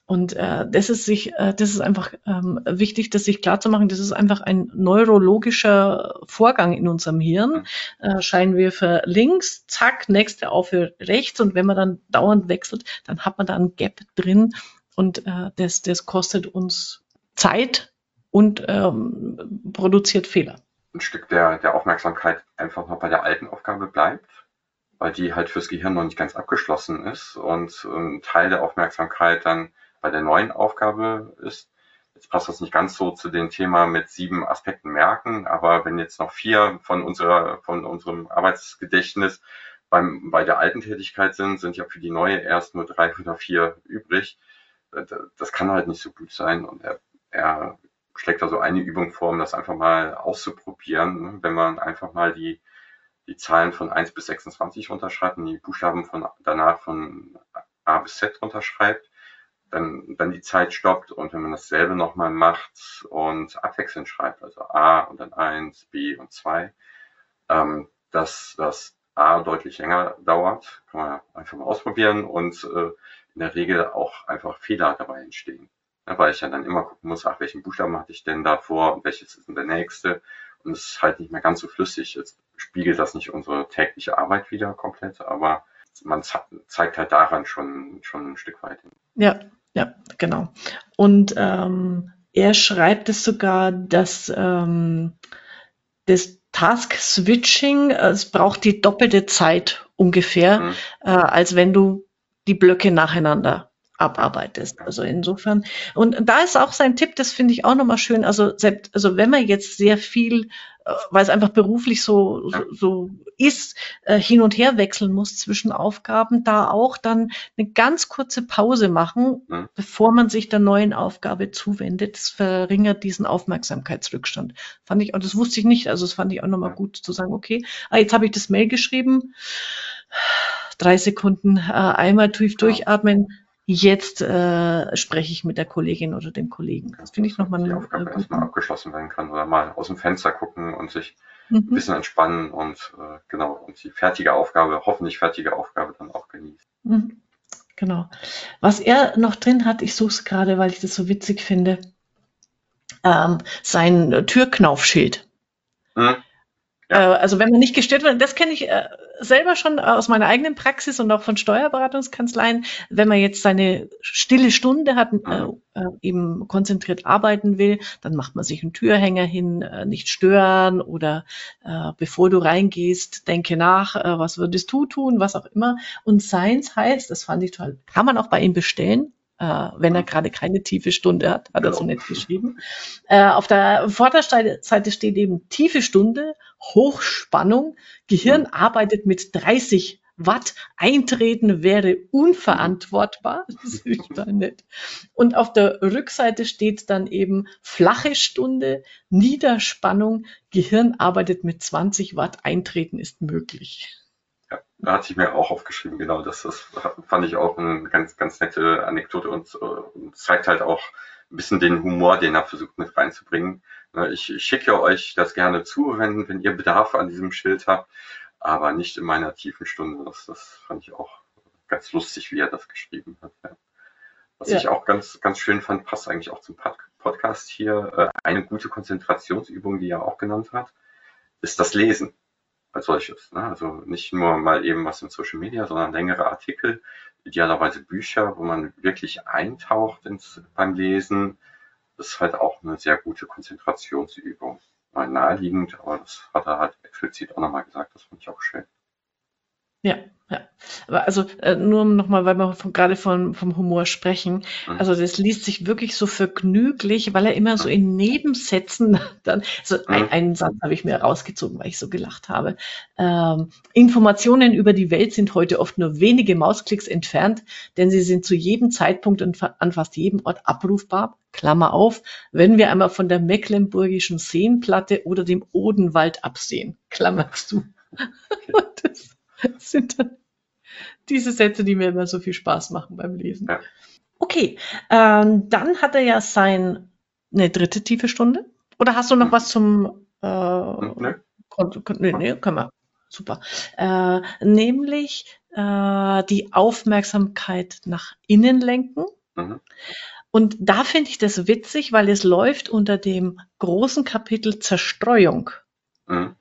Und äh, das ist sich, äh, das ist einfach ähm, wichtig, das sich klar zu machen. Das ist einfach ein neurologischer Vorgang in unserem Hirn. Äh, Scheinwerfer links, zack, nächste auf rechts. Und wenn man dann dauernd wechselt, dann hat man da ein Gap drin. Und äh, das, das kostet uns Zeit und ähm, produziert Fehler. Ein Stück der, der Aufmerksamkeit einfach noch bei der alten Aufgabe bleibt, weil die halt fürs Gehirn noch nicht ganz abgeschlossen ist und ein Teil der Aufmerksamkeit dann bei der neuen Aufgabe ist. Jetzt passt das nicht ganz so zu dem Thema mit sieben Aspekten merken, aber wenn jetzt noch vier von unserer, von unserem Arbeitsgedächtnis beim, bei der alten Tätigkeit sind, sind ja für die neue erst nur drei oder vier übrig. Das kann halt nicht so gut sein und er, er schlägt da so eine Übung vor, um das einfach mal auszuprobieren. Ne? Wenn man einfach mal die, die Zahlen von 1 bis 26 unterschreibt und die Buchstaben von danach von A bis Z unterschreibt, dann, dann die Zeit stoppt und wenn man dasselbe nochmal macht und abwechselnd schreibt, also A und dann eins, B und zwei, ähm, dass das A deutlich länger dauert, kann man einfach mal ausprobieren und äh, in der Regel auch einfach Fehler dabei entstehen. Ja, weil ich ja dann immer gucken muss, ach, welchen Buchstaben hatte ich denn davor und welches ist denn der nächste und es ist halt nicht mehr ganz so flüssig. Jetzt spiegelt das nicht unsere tägliche Arbeit wieder komplett, aber man zeigt halt daran schon, schon ein Stück weit hin. Ja, ja, genau. Und ähm, er schreibt es sogar, dass ähm, das Task Switching, äh, es braucht die doppelte Zeit ungefähr, mhm. äh, als wenn du die Blöcke nacheinander abarbeitest. Also insofern. Und da ist auch sein Tipp, das finde ich auch nochmal schön. Also, selbst, also wenn man jetzt sehr viel weil es einfach beruflich so, so, so ist, äh, hin und her wechseln muss zwischen Aufgaben, da auch dann eine ganz kurze Pause machen, mhm. bevor man sich der neuen Aufgabe zuwendet. Das verringert diesen Aufmerksamkeitsrückstand. Fand ich, und das wusste ich nicht, also das fand ich auch nochmal gut zu sagen, okay, ah, jetzt habe ich das Mail geschrieben, drei Sekunden äh, einmal tief durchatmen, jetzt äh, spreche ich mit der Kollegin oder dem Kollegen. Das finde ich nochmal eine die Aufgabe äh, erstmal abgeschlossen werden kann oder mal aus dem Fenster gucken und sich mhm. ein bisschen entspannen und äh, genau und die fertige Aufgabe, hoffentlich fertige Aufgabe dann auch genießen. Mhm. Genau. Was er noch drin hat, ich suche es gerade, weil ich das so witzig finde, ähm, sein Türknaufschild. Mhm. Ja. Äh, also wenn man nicht gestört wird, das kenne ich äh, selber schon aus meiner eigenen Praxis und auch von Steuerberatungskanzleien, wenn man jetzt seine stille Stunde hat, äh, mhm. äh, eben konzentriert arbeiten will, dann macht man sich einen Türhänger hin, äh, nicht stören oder äh, bevor du reingehst, denke nach, äh, was würdest du tun, was auch immer. Und Science heißt, das fand ich toll, kann man auch bei ihm bestellen, äh, wenn er gerade keine tiefe Stunde hat, hat er so nett geschrieben. Äh, auf der Vorderseite steht eben tiefe Stunde, Hochspannung, Gehirn mhm. arbeitet mit 30 Watt, Eintreten wäre unverantwortbar. Das ist total nett. Und auf der Rückseite steht dann eben flache Stunde, Niederspannung, Gehirn arbeitet mit 20 Watt, Eintreten ist möglich. Ja, da hatte ich mir auch aufgeschrieben, genau, das, das fand ich auch eine ganz, ganz nette Anekdote und, und zeigt halt auch ein bisschen den Humor, den er versucht mit reinzubringen. Ne, ich, schicke euch das gerne zu, wenn, wenn ihr Bedarf an diesem Schild habt, aber nicht in meiner tiefen Stunde. Das, das fand ich auch ganz lustig, wie er das geschrieben hat. Ja. Was ja. ich auch ganz, ganz schön fand, passt eigentlich auch zum Podcast hier. Äh, eine gute Konzentrationsübung, die er auch genannt hat, ist das Lesen als solches. Ne? Also nicht nur mal eben was in Social Media, sondern längere Artikel, idealerweise Bücher, wo man wirklich eintaucht ins, beim Lesen. Das ist halt auch eine sehr gute Konzentrationsübung. Mal naheliegend, aber das hat er halt explizit auch nochmal gesagt, das fand ich auch schön. Ja, ja. Aber also äh, nur nochmal, weil wir von, gerade von, vom Humor sprechen. Mhm. Also das liest sich wirklich so vergnüglich, weil er immer so in Nebensätzen dann, also mhm. ein, einen Satz habe ich mir rausgezogen, weil ich so gelacht habe. Ähm, Informationen über die Welt sind heute oft nur wenige Mausklicks entfernt, denn sie sind zu jedem Zeitpunkt und an fast jedem Ort abrufbar. Klammer auf, wenn wir einmal von der Mecklenburgischen Seenplatte oder dem Odenwald absehen. Klammer zu. Okay. Das sind dann diese Sätze, die mir immer so viel Spaß machen beim Lesen. Ja. Okay, ähm, dann hat er ja sein eine dritte tiefe Stunde. Oder hast du noch was zum äh, hm, nee. nee, nee, können wir. Super. Äh, nämlich äh, die Aufmerksamkeit nach innen lenken. Mhm. Und da finde ich das witzig, weil es läuft unter dem großen Kapitel Zerstreuung. Mhm.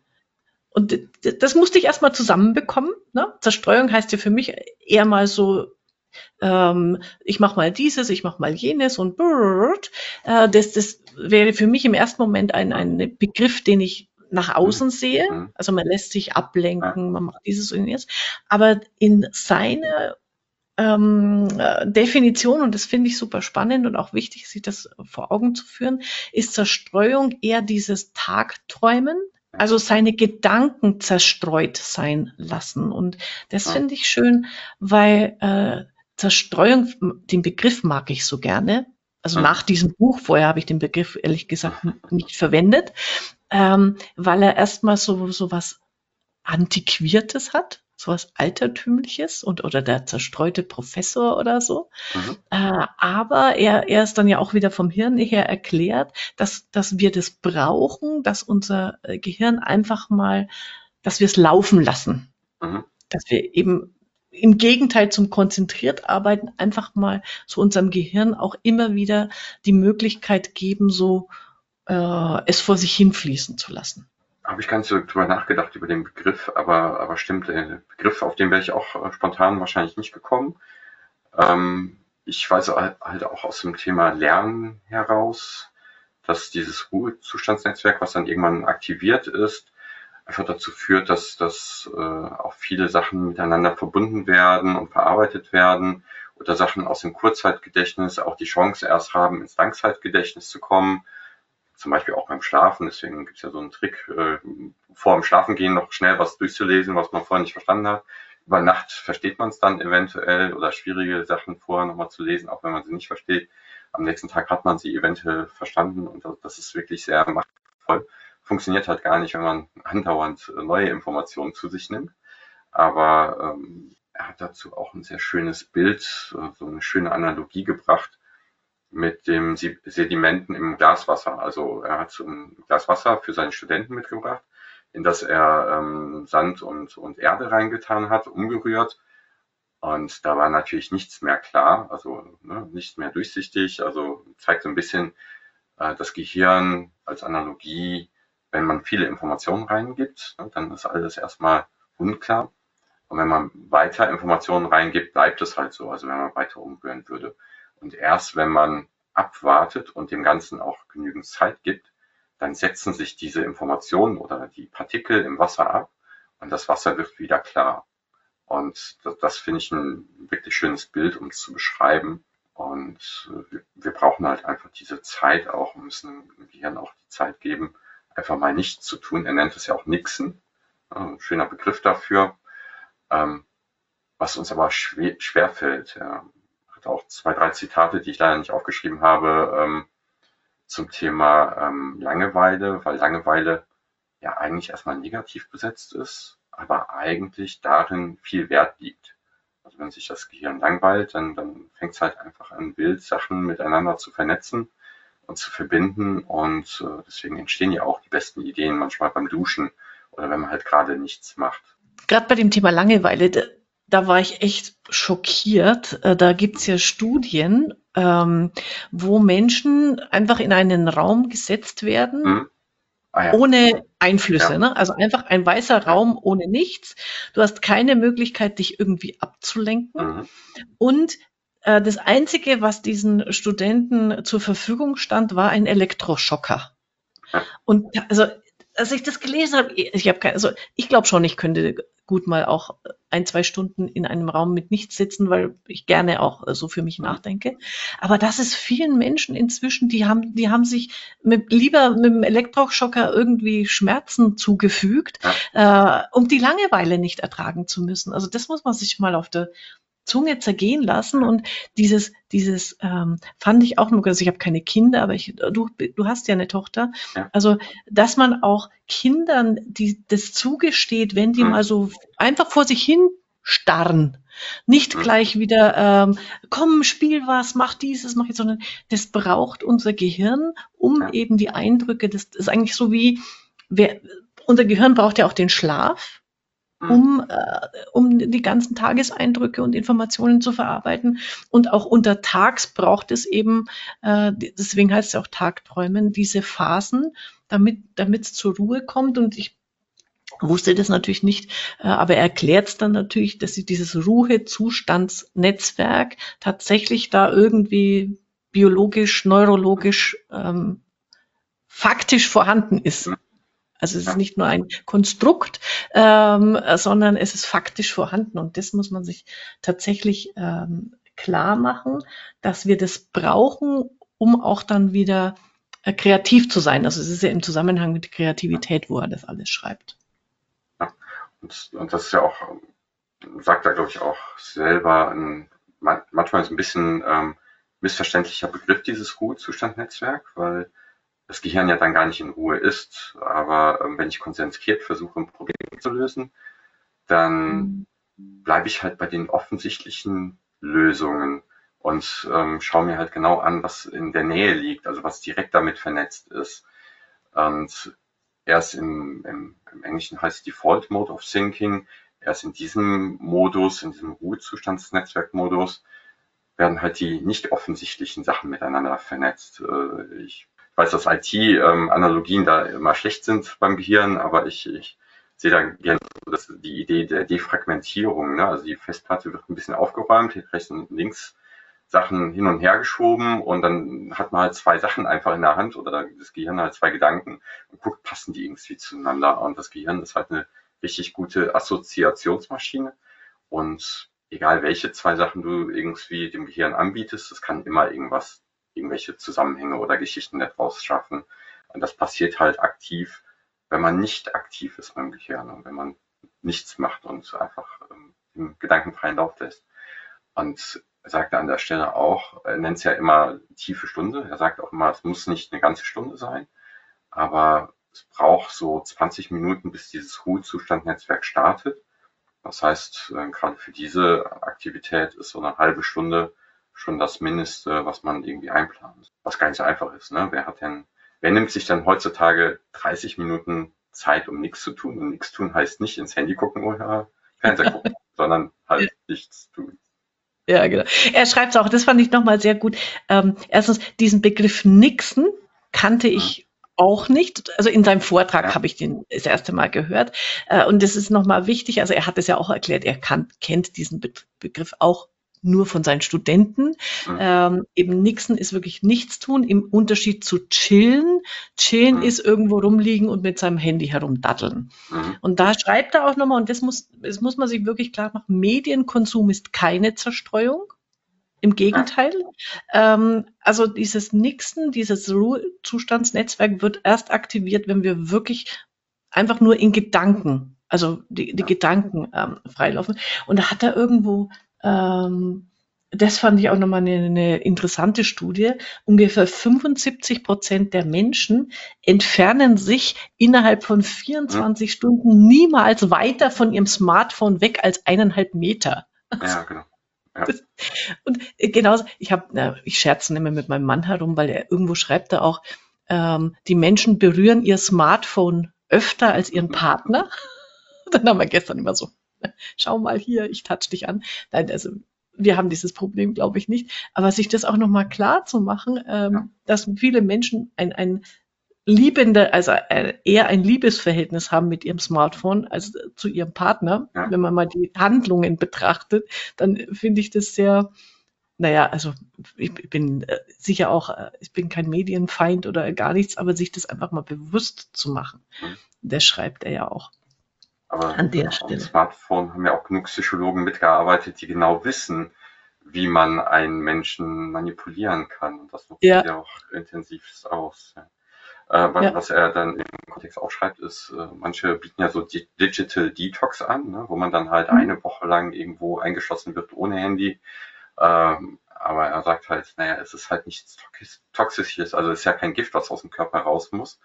Und das musste ich erstmal zusammenbekommen. Ne? Zerstreuung heißt ja für mich eher mal so, ähm, ich mache mal dieses, ich mache mal jenes und brrrt. Äh, das, das wäre für mich im ersten Moment ein, ein Begriff, den ich nach außen sehe. Mhm. Also man lässt sich ablenken, man macht dieses und jenes. Aber in seiner ähm, äh, Definition, und das finde ich super spannend und auch wichtig, sich das vor Augen zu führen, ist Zerstreuung eher dieses Tagträumen, also seine Gedanken zerstreut sein lassen. Und das finde ich schön, weil äh, Zerstreuung, den Begriff mag ich so gerne. Also nach diesem Buch, vorher habe ich den Begriff ehrlich gesagt nicht verwendet, ähm, weil er erstmal so, so was Antiquiertes hat sowas Altertümliches und oder der zerstreute Professor oder so. Mhm. Äh, aber er, er ist dann ja auch wieder vom Hirn her erklärt, dass, dass wir das brauchen, dass unser äh, Gehirn einfach mal, dass wir es laufen lassen. Mhm. Dass wir eben im Gegenteil zum konzentriert arbeiten, einfach mal zu unserem Gehirn auch immer wieder die Möglichkeit geben, so äh, es vor sich hinfließen zu lassen habe ich gar nicht so drüber nachgedacht über den Begriff, aber, aber stimmt, der Begriff, auf den wäre ich auch äh, spontan wahrscheinlich nicht gekommen. Ähm, ich weiß halt auch aus dem Thema Lernen heraus, dass dieses Ruhezustandsnetzwerk, was dann irgendwann aktiviert ist, einfach dazu führt, dass, dass äh, auch viele Sachen miteinander verbunden werden und verarbeitet werden oder Sachen aus dem Kurzzeitgedächtnis auch die Chance erst haben, ins Langzeitgedächtnis zu kommen zum Beispiel auch beim Schlafen. Deswegen gibt es ja so einen Trick, äh, vor dem Schlafengehen noch schnell was durchzulesen, was man vorher nicht verstanden hat. Über Nacht versteht man es dann eventuell oder schwierige Sachen vorher nochmal zu lesen, auch wenn man sie nicht versteht. Am nächsten Tag hat man sie eventuell verstanden und das ist wirklich sehr machtvoll. Funktioniert halt gar nicht, wenn man andauernd neue Informationen zu sich nimmt. Aber ähm, er hat dazu auch ein sehr schönes Bild, so eine schöne Analogie gebracht mit dem Sedimenten im Glaswasser. Also er hat so ein Glas Wasser für seine Studenten mitgebracht, in das er ähm, Sand und, und Erde reingetan hat, umgerührt. Und da war natürlich nichts mehr klar, also ne, nichts mehr durchsichtig. Also zeigt so ein bisschen äh, das Gehirn als Analogie, wenn man viele Informationen reingibt, ne, dann ist alles erstmal unklar. Und wenn man weiter Informationen reingibt, bleibt es halt so, also wenn man weiter umrühren würde. Und erst wenn man abwartet und dem Ganzen auch genügend Zeit gibt, dann setzen sich diese Informationen oder die Partikel im Wasser ab und das Wasser wird wieder klar. Und das, das finde ich ein wirklich schönes Bild, um es zu beschreiben. Und wir, wir brauchen halt einfach diese Zeit auch, müssen dem Gehirn auch die Zeit geben, einfach mal nichts zu tun. Er nennt es ja auch Nixen, ein schöner Begriff dafür, ähm, was uns aber schwer, schwer fällt. Ja auch zwei, drei Zitate, die ich leider nicht aufgeschrieben habe, ähm, zum Thema ähm, Langeweile, weil Langeweile ja eigentlich erstmal negativ besetzt ist, aber eigentlich darin viel Wert liegt. Also wenn sich das Gehirn langweilt, dann, dann fängt es halt einfach an, Bildsachen miteinander zu vernetzen und zu verbinden und äh, deswegen entstehen ja auch die besten Ideen manchmal beim Duschen oder wenn man halt gerade nichts macht. Gerade bei dem Thema Langeweile, da war ich echt schockiert. Äh, da gibt's ja Studien, ähm, wo Menschen einfach in einen Raum gesetzt werden, mhm. ah, ja. ohne Einflüsse. Ja. Ne? Also einfach ein weißer Raum ohne nichts. Du hast keine Möglichkeit, dich irgendwie abzulenken. Mhm. Und äh, das Einzige, was diesen Studenten zur Verfügung stand, war ein Elektroschocker. Und also als ich das gelesen habe, ich habe also ich glaube schon, ich könnte gut mal auch ein, zwei Stunden in einem Raum mit nichts sitzen, weil ich gerne auch äh, so für mich nachdenke. Aber das ist vielen Menschen inzwischen, die haben, die haben sich mit, lieber mit dem Elektroschocker irgendwie Schmerzen zugefügt, äh, um die Langeweile nicht ertragen zu müssen. Also das muss man sich mal auf der Zunge zergehen lassen und dieses, dieses ähm, fand ich auch nur, also ich habe keine Kinder, aber ich, du, du hast ja eine Tochter. Ja. Also, dass man auch Kindern die, das zugesteht, wenn die mhm. mal so einfach vor sich hin starren. Nicht mhm. gleich wieder, ähm, komm, spiel was, mach dieses, mach jetzt, sondern das braucht unser Gehirn, um ja. eben die Eindrücke, das, ist eigentlich so wie, wer, unser Gehirn braucht ja auch den Schlaf. Um, äh, um die ganzen Tageseindrücke und Informationen zu verarbeiten. Und auch untertags braucht es eben, äh, deswegen heißt es auch Tagträumen, diese Phasen, damit damit es zur Ruhe kommt. Und ich wusste das natürlich nicht, äh, aber er erklärt es dann natürlich, dass sie dieses Ruhezustandsnetzwerk tatsächlich da irgendwie biologisch, neurologisch ähm, faktisch vorhanden ist. Also es ist nicht nur ein Konstrukt, ähm, sondern es ist faktisch vorhanden. Und das muss man sich tatsächlich ähm, klar machen, dass wir das brauchen, um auch dann wieder äh, kreativ zu sein. Also es ist ja im Zusammenhang mit Kreativität, wo er das alles schreibt. Ja, und, und das ist ja auch, sagt er, glaube ich, auch selber, ein, manchmal ist ein bisschen ähm, missverständlicher Begriff, dieses Ruhezustandnetzwerk, weil das Gehirn ja dann gar nicht in Ruhe ist. Aber ähm, wenn ich konzentriert versuche, ein Problem zu lösen, dann bleibe ich halt bei den offensichtlichen Lösungen und ähm, schaue mir halt genau an, was in der Nähe liegt, also was direkt damit vernetzt ist. Und erst im, im, im Englischen heißt es Default Mode of Thinking, erst in diesem Modus, in diesem Ruhezustandsnetzwerkmodus, werden halt die nicht offensichtlichen Sachen miteinander vernetzt. Äh, ich weiß, dass IT-Analogien da immer schlecht sind beim Gehirn, aber ich, ich sehe da gerne dass die Idee der Defragmentierung. Ne? Also die Festplatte wird ein bisschen aufgeräumt, rechts und links Sachen hin und her geschoben und dann hat man halt zwei Sachen einfach in der Hand oder das Gehirn halt zwei Gedanken und guckt, passen die irgendwie zueinander. Und das Gehirn ist halt eine richtig gute Assoziationsmaschine und egal welche zwei Sachen du irgendwie dem Gehirn anbietest, das kann immer irgendwas irgendwelche Zusammenhänge oder Geschichten daraus schaffen. Und das passiert halt aktiv, wenn man nicht aktiv ist beim Gehirn und wenn man nichts macht und einfach ähm, im gedankenfreien Lauf lässt. Und er sagt an der Stelle auch, er nennt es ja immer tiefe Stunde. Er sagt auch immer, es muss nicht eine ganze Stunde sein, aber es braucht so 20 Minuten, bis dieses Ruhezustandnetzwerk startet. Das heißt, äh, gerade für diese Aktivität ist so eine halbe Stunde schon das Mindeste, was man irgendwie einplant. Was gar nicht so einfach ist. Ne? Wer hat denn, wer nimmt sich dann heutzutage 30 Minuten Zeit, um nichts zu tun? Und nichts tun heißt nicht ins Handy gucken oder Fernseher gucken, sondern halt nichts tun. Ja, genau. Er schreibt es auch, das fand ich nochmal sehr gut. Ähm, erstens, diesen Begriff Nixen kannte ich ja. auch nicht. Also in seinem Vortrag ja. habe ich den das erste Mal gehört. Äh, und das ist nochmal wichtig. Also er hat es ja auch erklärt, er kann, kennt diesen Be Begriff auch nur von seinen Studenten. Mhm. Ähm, eben Nixen ist wirklich nichts tun, im Unterschied zu chillen. Chillen mhm. ist irgendwo rumliegen und mit seinem Handy herumdatteln. Mhm. Und da schreibt er auch nochmal, und das muss, das muss man sich wirklich klar machen, Medienkonsum ist keine Zerstreuung. Im Gegenteil. Ähm, also dieses Nixen, dieses Ruhezustandsnetzwerk wird erst aktiviert, wenn wir wirklich einfach nur in Gedanken, also die, die Gedanken ähm, freilaufen. Und da hat er irgendwo ähm, das fand ich auch nochmal eine, eine interessante Studie. Ungefähr 75 Prozent der Menschen entfernen sich innerhalb von 24 ja. Stunden niemals weiter von ihrem Smartphone weg als eineinhalb Meter. Ja, genau. Ja. Das, und genauso, ich habe, ich scherze immer mit meinem Mann herum, weil er irgendwo schreibt da auch, ähm, die Menschen berühren ihr Smartphone öfter als ihren Partner. Dann haben wir gestern immer so schau mal hier, ich touch dich an. Nein, also wir haben dieses Problem, glaube ich, nicht. Aber sich das auch nochmal klar zu machen, ähm, ja. dass viele Menschen ein, ein liebende, also äh, eher ein Liebesverhältnis haben mit ihrem Smartphone als zu ihrem Partner. Ja. Wenn man mal die Handlungen betrachtet, dann finde ich das sehr, naja, also ich bin äh, sicher auch, äh, ich bin kein Medienfeind oder gar nichts, aber sich das einfach mal bewusst zu machen. Mhm. Das schreibt er ja auch. Aber an der Stelle. Am Smartphone haben ja auch genug Psychologen mitgearbeitet, die genau wissen, wie man einen Menschen manipulieren kann. Und das nutzen ja. ja auch intensiv aus. Äh, was, ja. was er dann im Kontext auch schreibt, ist, äh, manche bieten ja so Digital Detox an, ne, wo man dann halt mhm. eine Woche lang irgendwo eingeschlossen wird ohne Handy. Ähm, aber er sagt halt, naja, es ist halt nichts Toxisches, also es ist ja kein Gift, was aus dem Körper raus muss.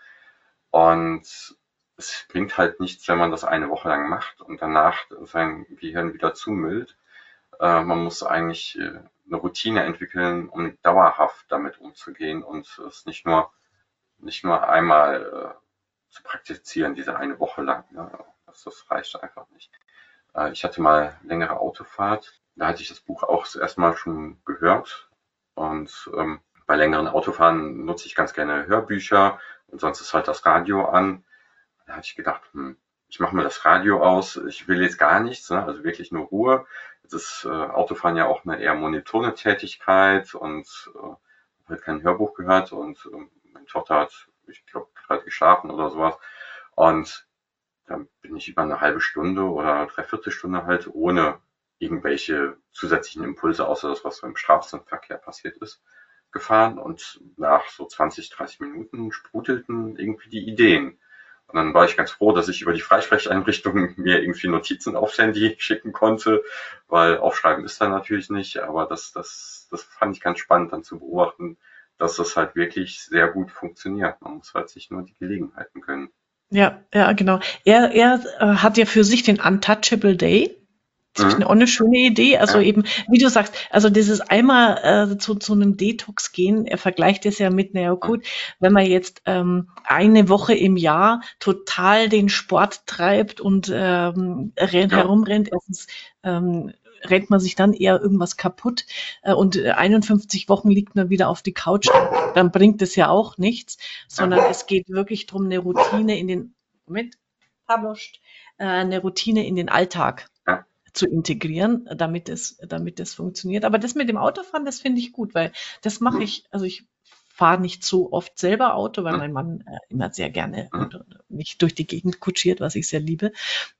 Und es bringt halt nichts, wenn man das eine Woche lang macht und danach sein Gehirn wieder zumüllt. Äh, man muss eigentlich äh, eine Routine entwickeln, um dauerhaft damit umzugehen und es nicht nur nicht nur einmal äh, zu praktizieren, diese eine Woche lang. Ne? Das, das reicht einfach nicht. Äh, ich hatte mal längere Autofahrt, da hatte ich das Buch auch zuerst mal schon gehört und ähm, bei längeren Autofahren nutze ich ganz gerne Hörbücher und sonst ist halt das Radio an. Da hatte ich gedacht, hm, ich mache mir das Radio aus, ich will jetzt gar nichts, ne? also wirklich nur Ruhe. Ist äh, Autofahren ja auch eine eher monotone Tätigkeit und äh, halt kein Hörbuch gehört und äh, meine Tochter hat, ich glaube, gerade geschlafen oder sowas. Und dann bin ich über eine halbe Stunde oder dreiviertel Stunde halt ohne irgendwelche zusätzlichen Impulse, außer das, was so im Straßenverkehr passiert ist, gefahren. Und nach so 20, 30 Minuten sprudelten irgendwie die Ideen. Und dann war ich ganz froh, dass ich über die Freisprecheinrichtung mir irgendwie Notizen aufs Handy schicken konnte, weil aufschreiben ist da natürlich nicht, aber das, das, das fand ich ganz spannend dann zu beobachten, dass das halt wirklich sehr gut funktioniert. Man muss halt sich nur die Gelegenheiten gönnen. Ja, ja, genau. Er, er äh, hat ja für sich den Untouchable Day das mhm. auch eine schöne Idee. Also ja. eben, wie du sagst, also dieses einmal äh, zu, zu einem Detox gehen, er vergleicht es ja mit, naja gut, wenn man jetzt ähm, eine Woche im Jahr total den Sport treibt und ähm, rennt, ja. herumrennt, erstens ähm, rennt man sich dann eher irgendwas kaputt äh, und 51 Wochen liegt man wieder auf die Couch, dann bringt es ja auch nichts, sondern es geht wirklich darum, eine Routine in den Moment, äh, eine Routine in den Alltag zu integrieren, damit es, damit es funktioniert. Aber das mit dem Autofahren, das finde ich gut, weil das mache ich, also ich fahre nicht so oft selber Auto, weil mein Mann äh, immer sehr gerne mich durch die Gegend kutschiert, was ich sehr liebe.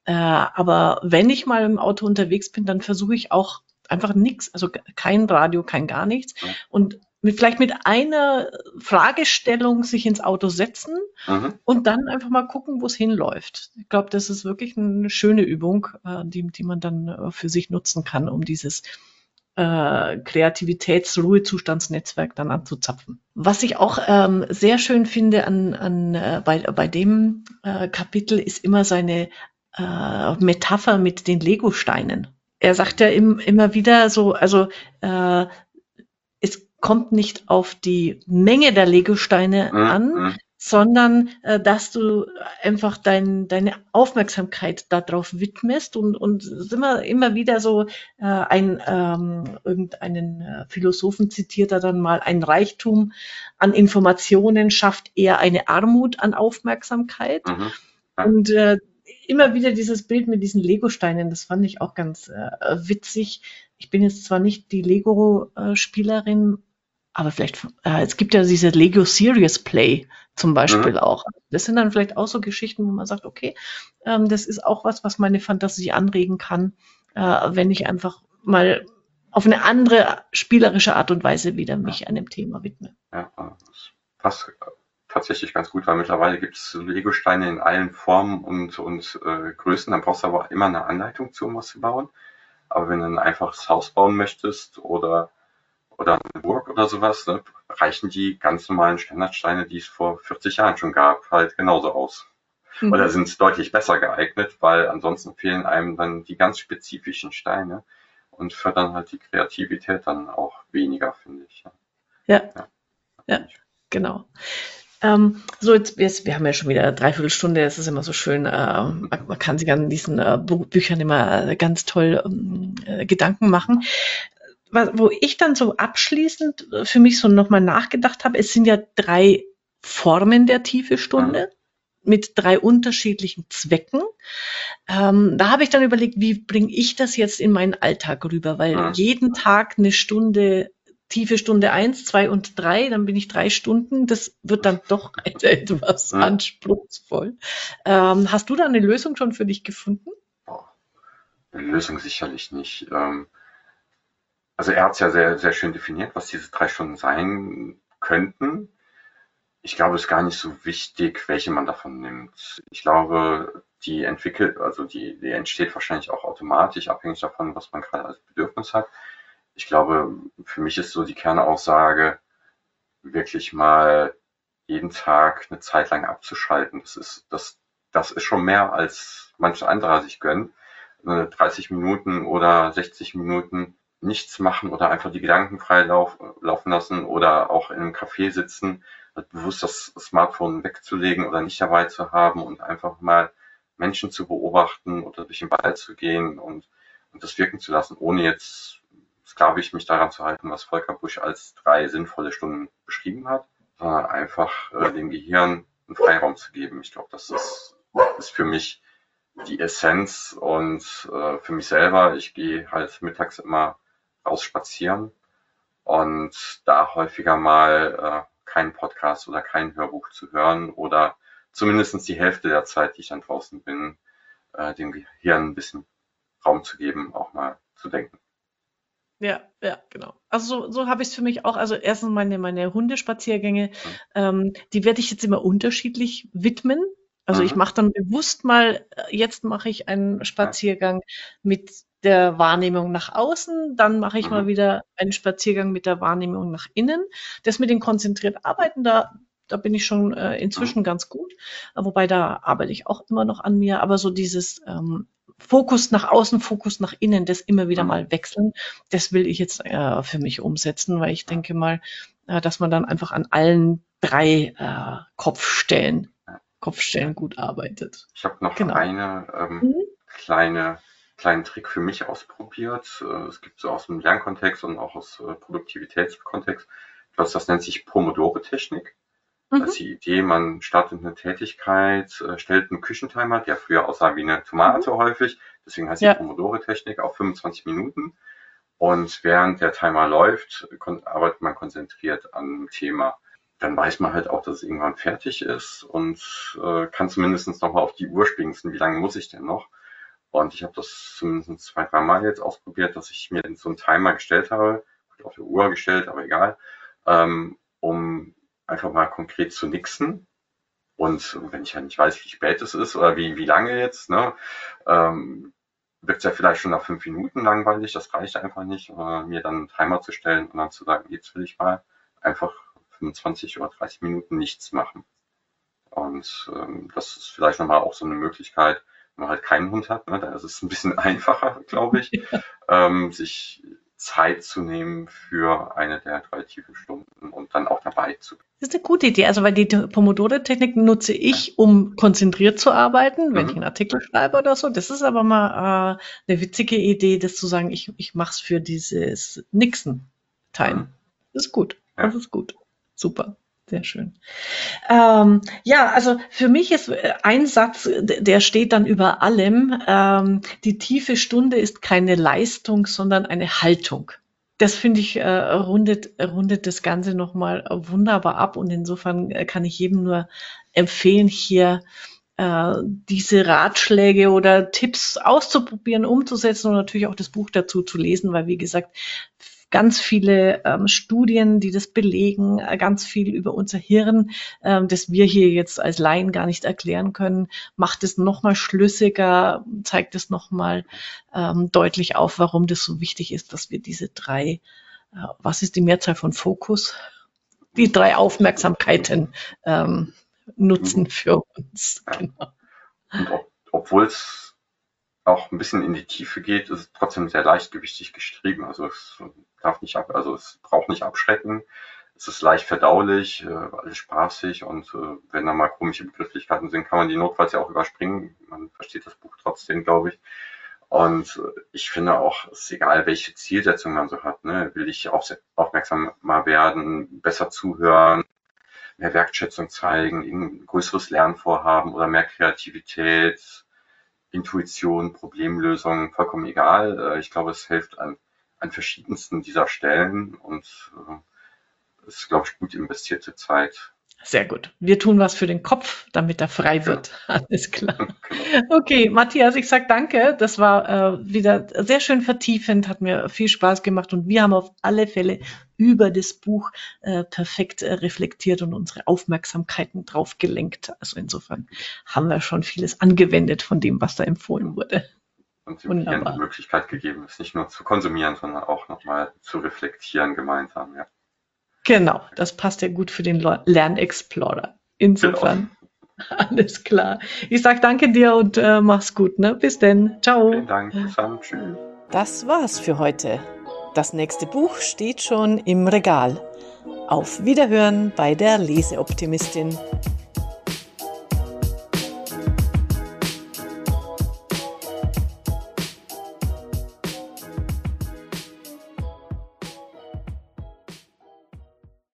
Äh, aber wenn ich mal im Auto unterwegs bin, dann versuche ich auch einfach nichts, also kein Radio, kein gar nichts. Und mit, vielleicht mit einer Fragestellung sich ins Auto setzen mhm. und dann einfach mal gucken, wo es hinläuft. Ich glaube, das ist wirklich eine schöne Übung, äh, die, die man dann äh, für sich nutzen kann, um dieses äh, Kreativitäts-Ruhezustandsnetzwerk dann anzuzapfen. Was ich auch ähm, sehr schön finde an, an, äh, bei, bei dem äh, Kapitel ist immer seine äh, Metapher mit den Lego-Steinen. Er sagt ja im, immer wieder so, also äh, kommt nicht auf die Menge der Lego-Steine mhm. an, mhm sondern äh, dass du einfach dein, deine Aufmerksamkeit darauf widmest und, und immer, immer wieder so äh, ein ähm, irgendeinen äh, Philosophen zitiert er dann mal, ein Reichtum an Informationen schafft eher eine Armut an Aufmerksamkeit. Mhm. Und äh, immer wieder dieses Bild mit diesen Lego-Steinen, das fand ich auch ganz äh, witzig. Ich bin jetzt zwar nicht die Lego-Spielerin, aber vielleicht, äh, es gibt ja diese Lego Serious Play zum Beispiel mhm. auch. Das sind dann vielleicht auch so Geschichten, wo man sagt, okay, ähm, das ist auch was, was meine Fantasie anregen kann, äh, wenn ich einfach mal auf eine andere spielerische Art und Weise wieder mich ja. einem Thema widme. Ja, das passt tatsächlich ganz gut, weil mittlerweile gibt es Lego-Steine in allen Formen und, und äh, Größen. Dann brauchst du aber immer eine Anleitung zu, um was zu bauen. Aber wenn du ein einfaches Haus bauen möchtest oder oder eine Burg oder sowas, ne, reichen die ganz normalen Standardsteine, die es vor 40 Jahren schon gab, halt genauso aus. Mhm. Oder sind deutlich besser geeignet, weil ansonsten fehlen einem dann die ganz spezifischen Steine und fördern halt die Kreativität dann auch weniger, finde ich. Ja, ja, ja genau. Ähm, so, jetzt, jetzt, wir haben ja schon wieder eine Dreiviertelstunde, es ist immer so schön, äh, man, man, kann sich an diesen äh, Büchern immer ganz toll ähm, äh, Gedanken machen wo ich dann so abschließend für mich so nochmal nachgedacht habe, es sind ja drei Formen der tiefe Stunde. Ja. mit drei unterschiedlichen Zwecken. Ähm, da habe ich dann überlegt, wie bringe ich das jetzt in meinen Alltag rüber, weil ja. jeden Tag eine Stunde tiefe Stunde eins, zwei und drei, dann bin ich drei Stunden. Das wird dann doch etwas ja. anspruchsvoll. Ähm, hast du da eine Lösung schon für dich gefunden? Eine Lösung sicherlich nicht. Ähm, also er hat es ja sehr, sehr schön definiert, was diese drei Stunden sein könnten. Ich glaube, es ist gar nicht so wichtig, welche man davon nimmt. Ich glaube, die entwickelt, also die, die entsteht wahrscheinlich auch automatisch, abhängig davon, was man gerade als Bedürfnis hat. Ich glaube, für mich ist so die Kernaussage, wirklich mal jeden Tag eine Zeit lang abzuschalten. Das ist, das, das ist schon mehr als manch anderer sich gönnt. 30 Minuten oder 60 Minuten nichts machen oder einfach die Gedanken frei lauf, laufen lassen oder auch in einem Café sitzen, bewusst das Smartphone wegzulegen oder nicht dabei zu haben und einfach mal Menschen zu beobachten oder durch den Wald zu gehen und, und das wirken zu lassen, ohne jetzt sklavisch mich daran zu halten, was Volker Busch als drei sinnvolle Stunden beschrieben hat, sondern einfach äh, dem Gehirn einen Freiraum zu geben. Ich glaube, das ist, ist für mich die Essenz und äh, für mich selber, ich gehe halt mittags immer raus spazieren und da häufiger mal äh, keinen Podcast oder kein Hörbuch zu hören oder zumindest die Hälfte der Zeit, die ich dann draußen bin, äh, dem Gehirn ein bisschen Raum zu geben, auch mal zu denken. Ja, ja, genau. Also so, so habe ich es für mich auch. Also erstens meine, meine Hundespaziergänge, mhm. ähm, die werde ich jetzt immer unterschiedlich widmen. Also mhm. ich mache dann bewusst mal, äh, jetzt mache ich einen Spaziergang mit der Wahrnehmung nach außen, dann mache ich mhm. mal wieder einen Spaziergang mit der Wahrnehmung nach innen. Das mit dem konzentriert Arbeiten, da, da bin ich schon äh, inzwischen mhm. ganz gut, wobei da arbeite ich auch immer noch an mir, aber so dieses ähm, Fokus nach außen, Fokus nach innen, das immer wieder mhm. mal wechseln, das will ich jetzt äh, für mich umsetzen, weil ich denke mal, äh, dass man dann einfach an allen drei äh, Kopfstellen, Kopfstellen gut arbeitet. Ich habe noch genau. eine ähm, mhm. kleine kleinen Trick für mich ausprobiert. Äh, es gibt so aus dem Lernkontext und auch aus äh, Produktivitätskontext etwas, das nennt sich Pomodoro-Technik. Mhm. Das ist die Idee, man startet eine Tätigkeit, äh, stellt einen Küchentimer, der früher aussah wie eine Tomate mhm. häufig, deswegen heißt ja. die Pomodoro-Technik auf 25 Minuten. Und während der Timer läuft, arbeitet man konzentriert an einem Thema. Dann weiß man halt auch, dass es irgendwann fertig ist und äh, kann zumindest nochmal auf die Uhr springen, wie lange muss ich denn noch? Und ich habe das zumindest zwei, drei Mal jetzt ausprobiert, dass ich mir so einen Timer gestellt habe, auf der Uhr gestellt, aber egal, ähm, um einfach mal konkret zu nixen. Und wenn ich ja nicht weiß, wie spät es ist oder wie, wie lange jetzt, ne, ähm, wird es ja vielleicht schon nach fünf Minuten langweilig, das reicht einfach nicht, äh, mir dann einen Timer zu stellen und dann zu sagen, jetzt will ich mal einfach 25 oder 30 Minuten nichts machen. Und ähm, das ist vielleicht nochmal auch so eine Möglichkeit, man halt keinen Hund hat, ne, da ist es ein bisschen einfacher, glaube ich, ja. ähm, sich Zeit zu nehmen für eine der drei tiefen Stunden und dann auch dabei zu bleiben. Das ist eine gute Idee. Also, weil die Pomodoro-Technik nutze ich, um konzentriert zu arbeiten, wenn mhm. ich einen Artikel schreibe oder so. Das ist aber mal äh, eine witzige Idee, das zu sagen, ich, ich mache es für dieses Nixon-Time. Mhm. Das ist gut. Ja. Das ist gut. Super. Sehr schön. Ähm, ja, also für mich ist äh, ein Satz, der steht dann über allem. Ähm, die tiefe Stunde ist keine Leistung, sondern eine Haltung. Das finde ich äh, rundet, rundet das Ganze nochmal wunderbar ab und insofern äh, kann ich jedem nur empfehlen, hier äh, diese Ratschläge oder Tipps auszuprobieren, umzusetzen und natürlich auch das Buch dazu zu lesen, weil wie gesagt, ganz viele ähm, Studien, die das belegen, äh, ganz viel über unser Hirn, ähm, das wir hier jetzt als Laien gar nicht erklären können, macht es nochmal schlüssiger, zeigt es nochmal ähm, deutlich auf, warum das so wichtig ist, dass wir diese drei, äh, was ist die Mehrzahl von Fokus? Die drei Aufmerksamkeiten ähm, nutzen für uns. Genau. Und ob, obwohl es auch ein bisschen in die Tiefe geht, ist trotzdem sehr leichtgewichtig geschrieben. Also es darf nicht ab, also es braucht nicht abschrecken. Es ist leicht verdaulich, äh, alles spaßig und äh, wenn da mal komische Begrifflichkeiten sind, kann man die notfalls ja auch überspringen. Man versteht das Buch trotzdem, glaube ich. Und äh, ich finde auch, es ist egal, welche Zielsetzung man so hat. Ne? Will ich auf, aufmerksam werden, besser zuhören, mehr Wertschätzung zeigen, ein größeres Lernvorhaben oder mehr Kreativität, Intuition, Problemlösung, vollkommen egal. Äh, ich glaube, es hilft an, an verschiedensten dieser Stellen und äh, ist, glaube ich, gut investierte Zeit. Sehr gut. Wir tun was für den Kopf, damit er frei wird. Ja. Alles klar. Genau. Okay, Matthias, ich sag danke. Das war äh, wieder sehr schön vertiefend, hat mir viel Spaß gemacht und wir haben auf alle Fälle über das Buch äh, perfekt äh, reflektiert und unsere Aufmerksamkeiten drauf gelenkt. Also insofern haben wir schon vieles angewendet von dem, was da empfohlen wurde. Und die Möglichkeit gegeben ist, nicht nur zu konsumieren, sondern auch nochmal zu reflektieren gemeinsam. Ja. Genau, das passt ja gut für den Lernexplorer. Insofern. Genau. Alles klar. Ich sag danke dir und äh, mach's gut. Ne? Bis denn. Ciao. Vielen Dank. Bis dann. Tschüss. Das war's für heute. Das nächste Buch steht schon im Regal. Auf Wiederhören bei der Leseoptimistin.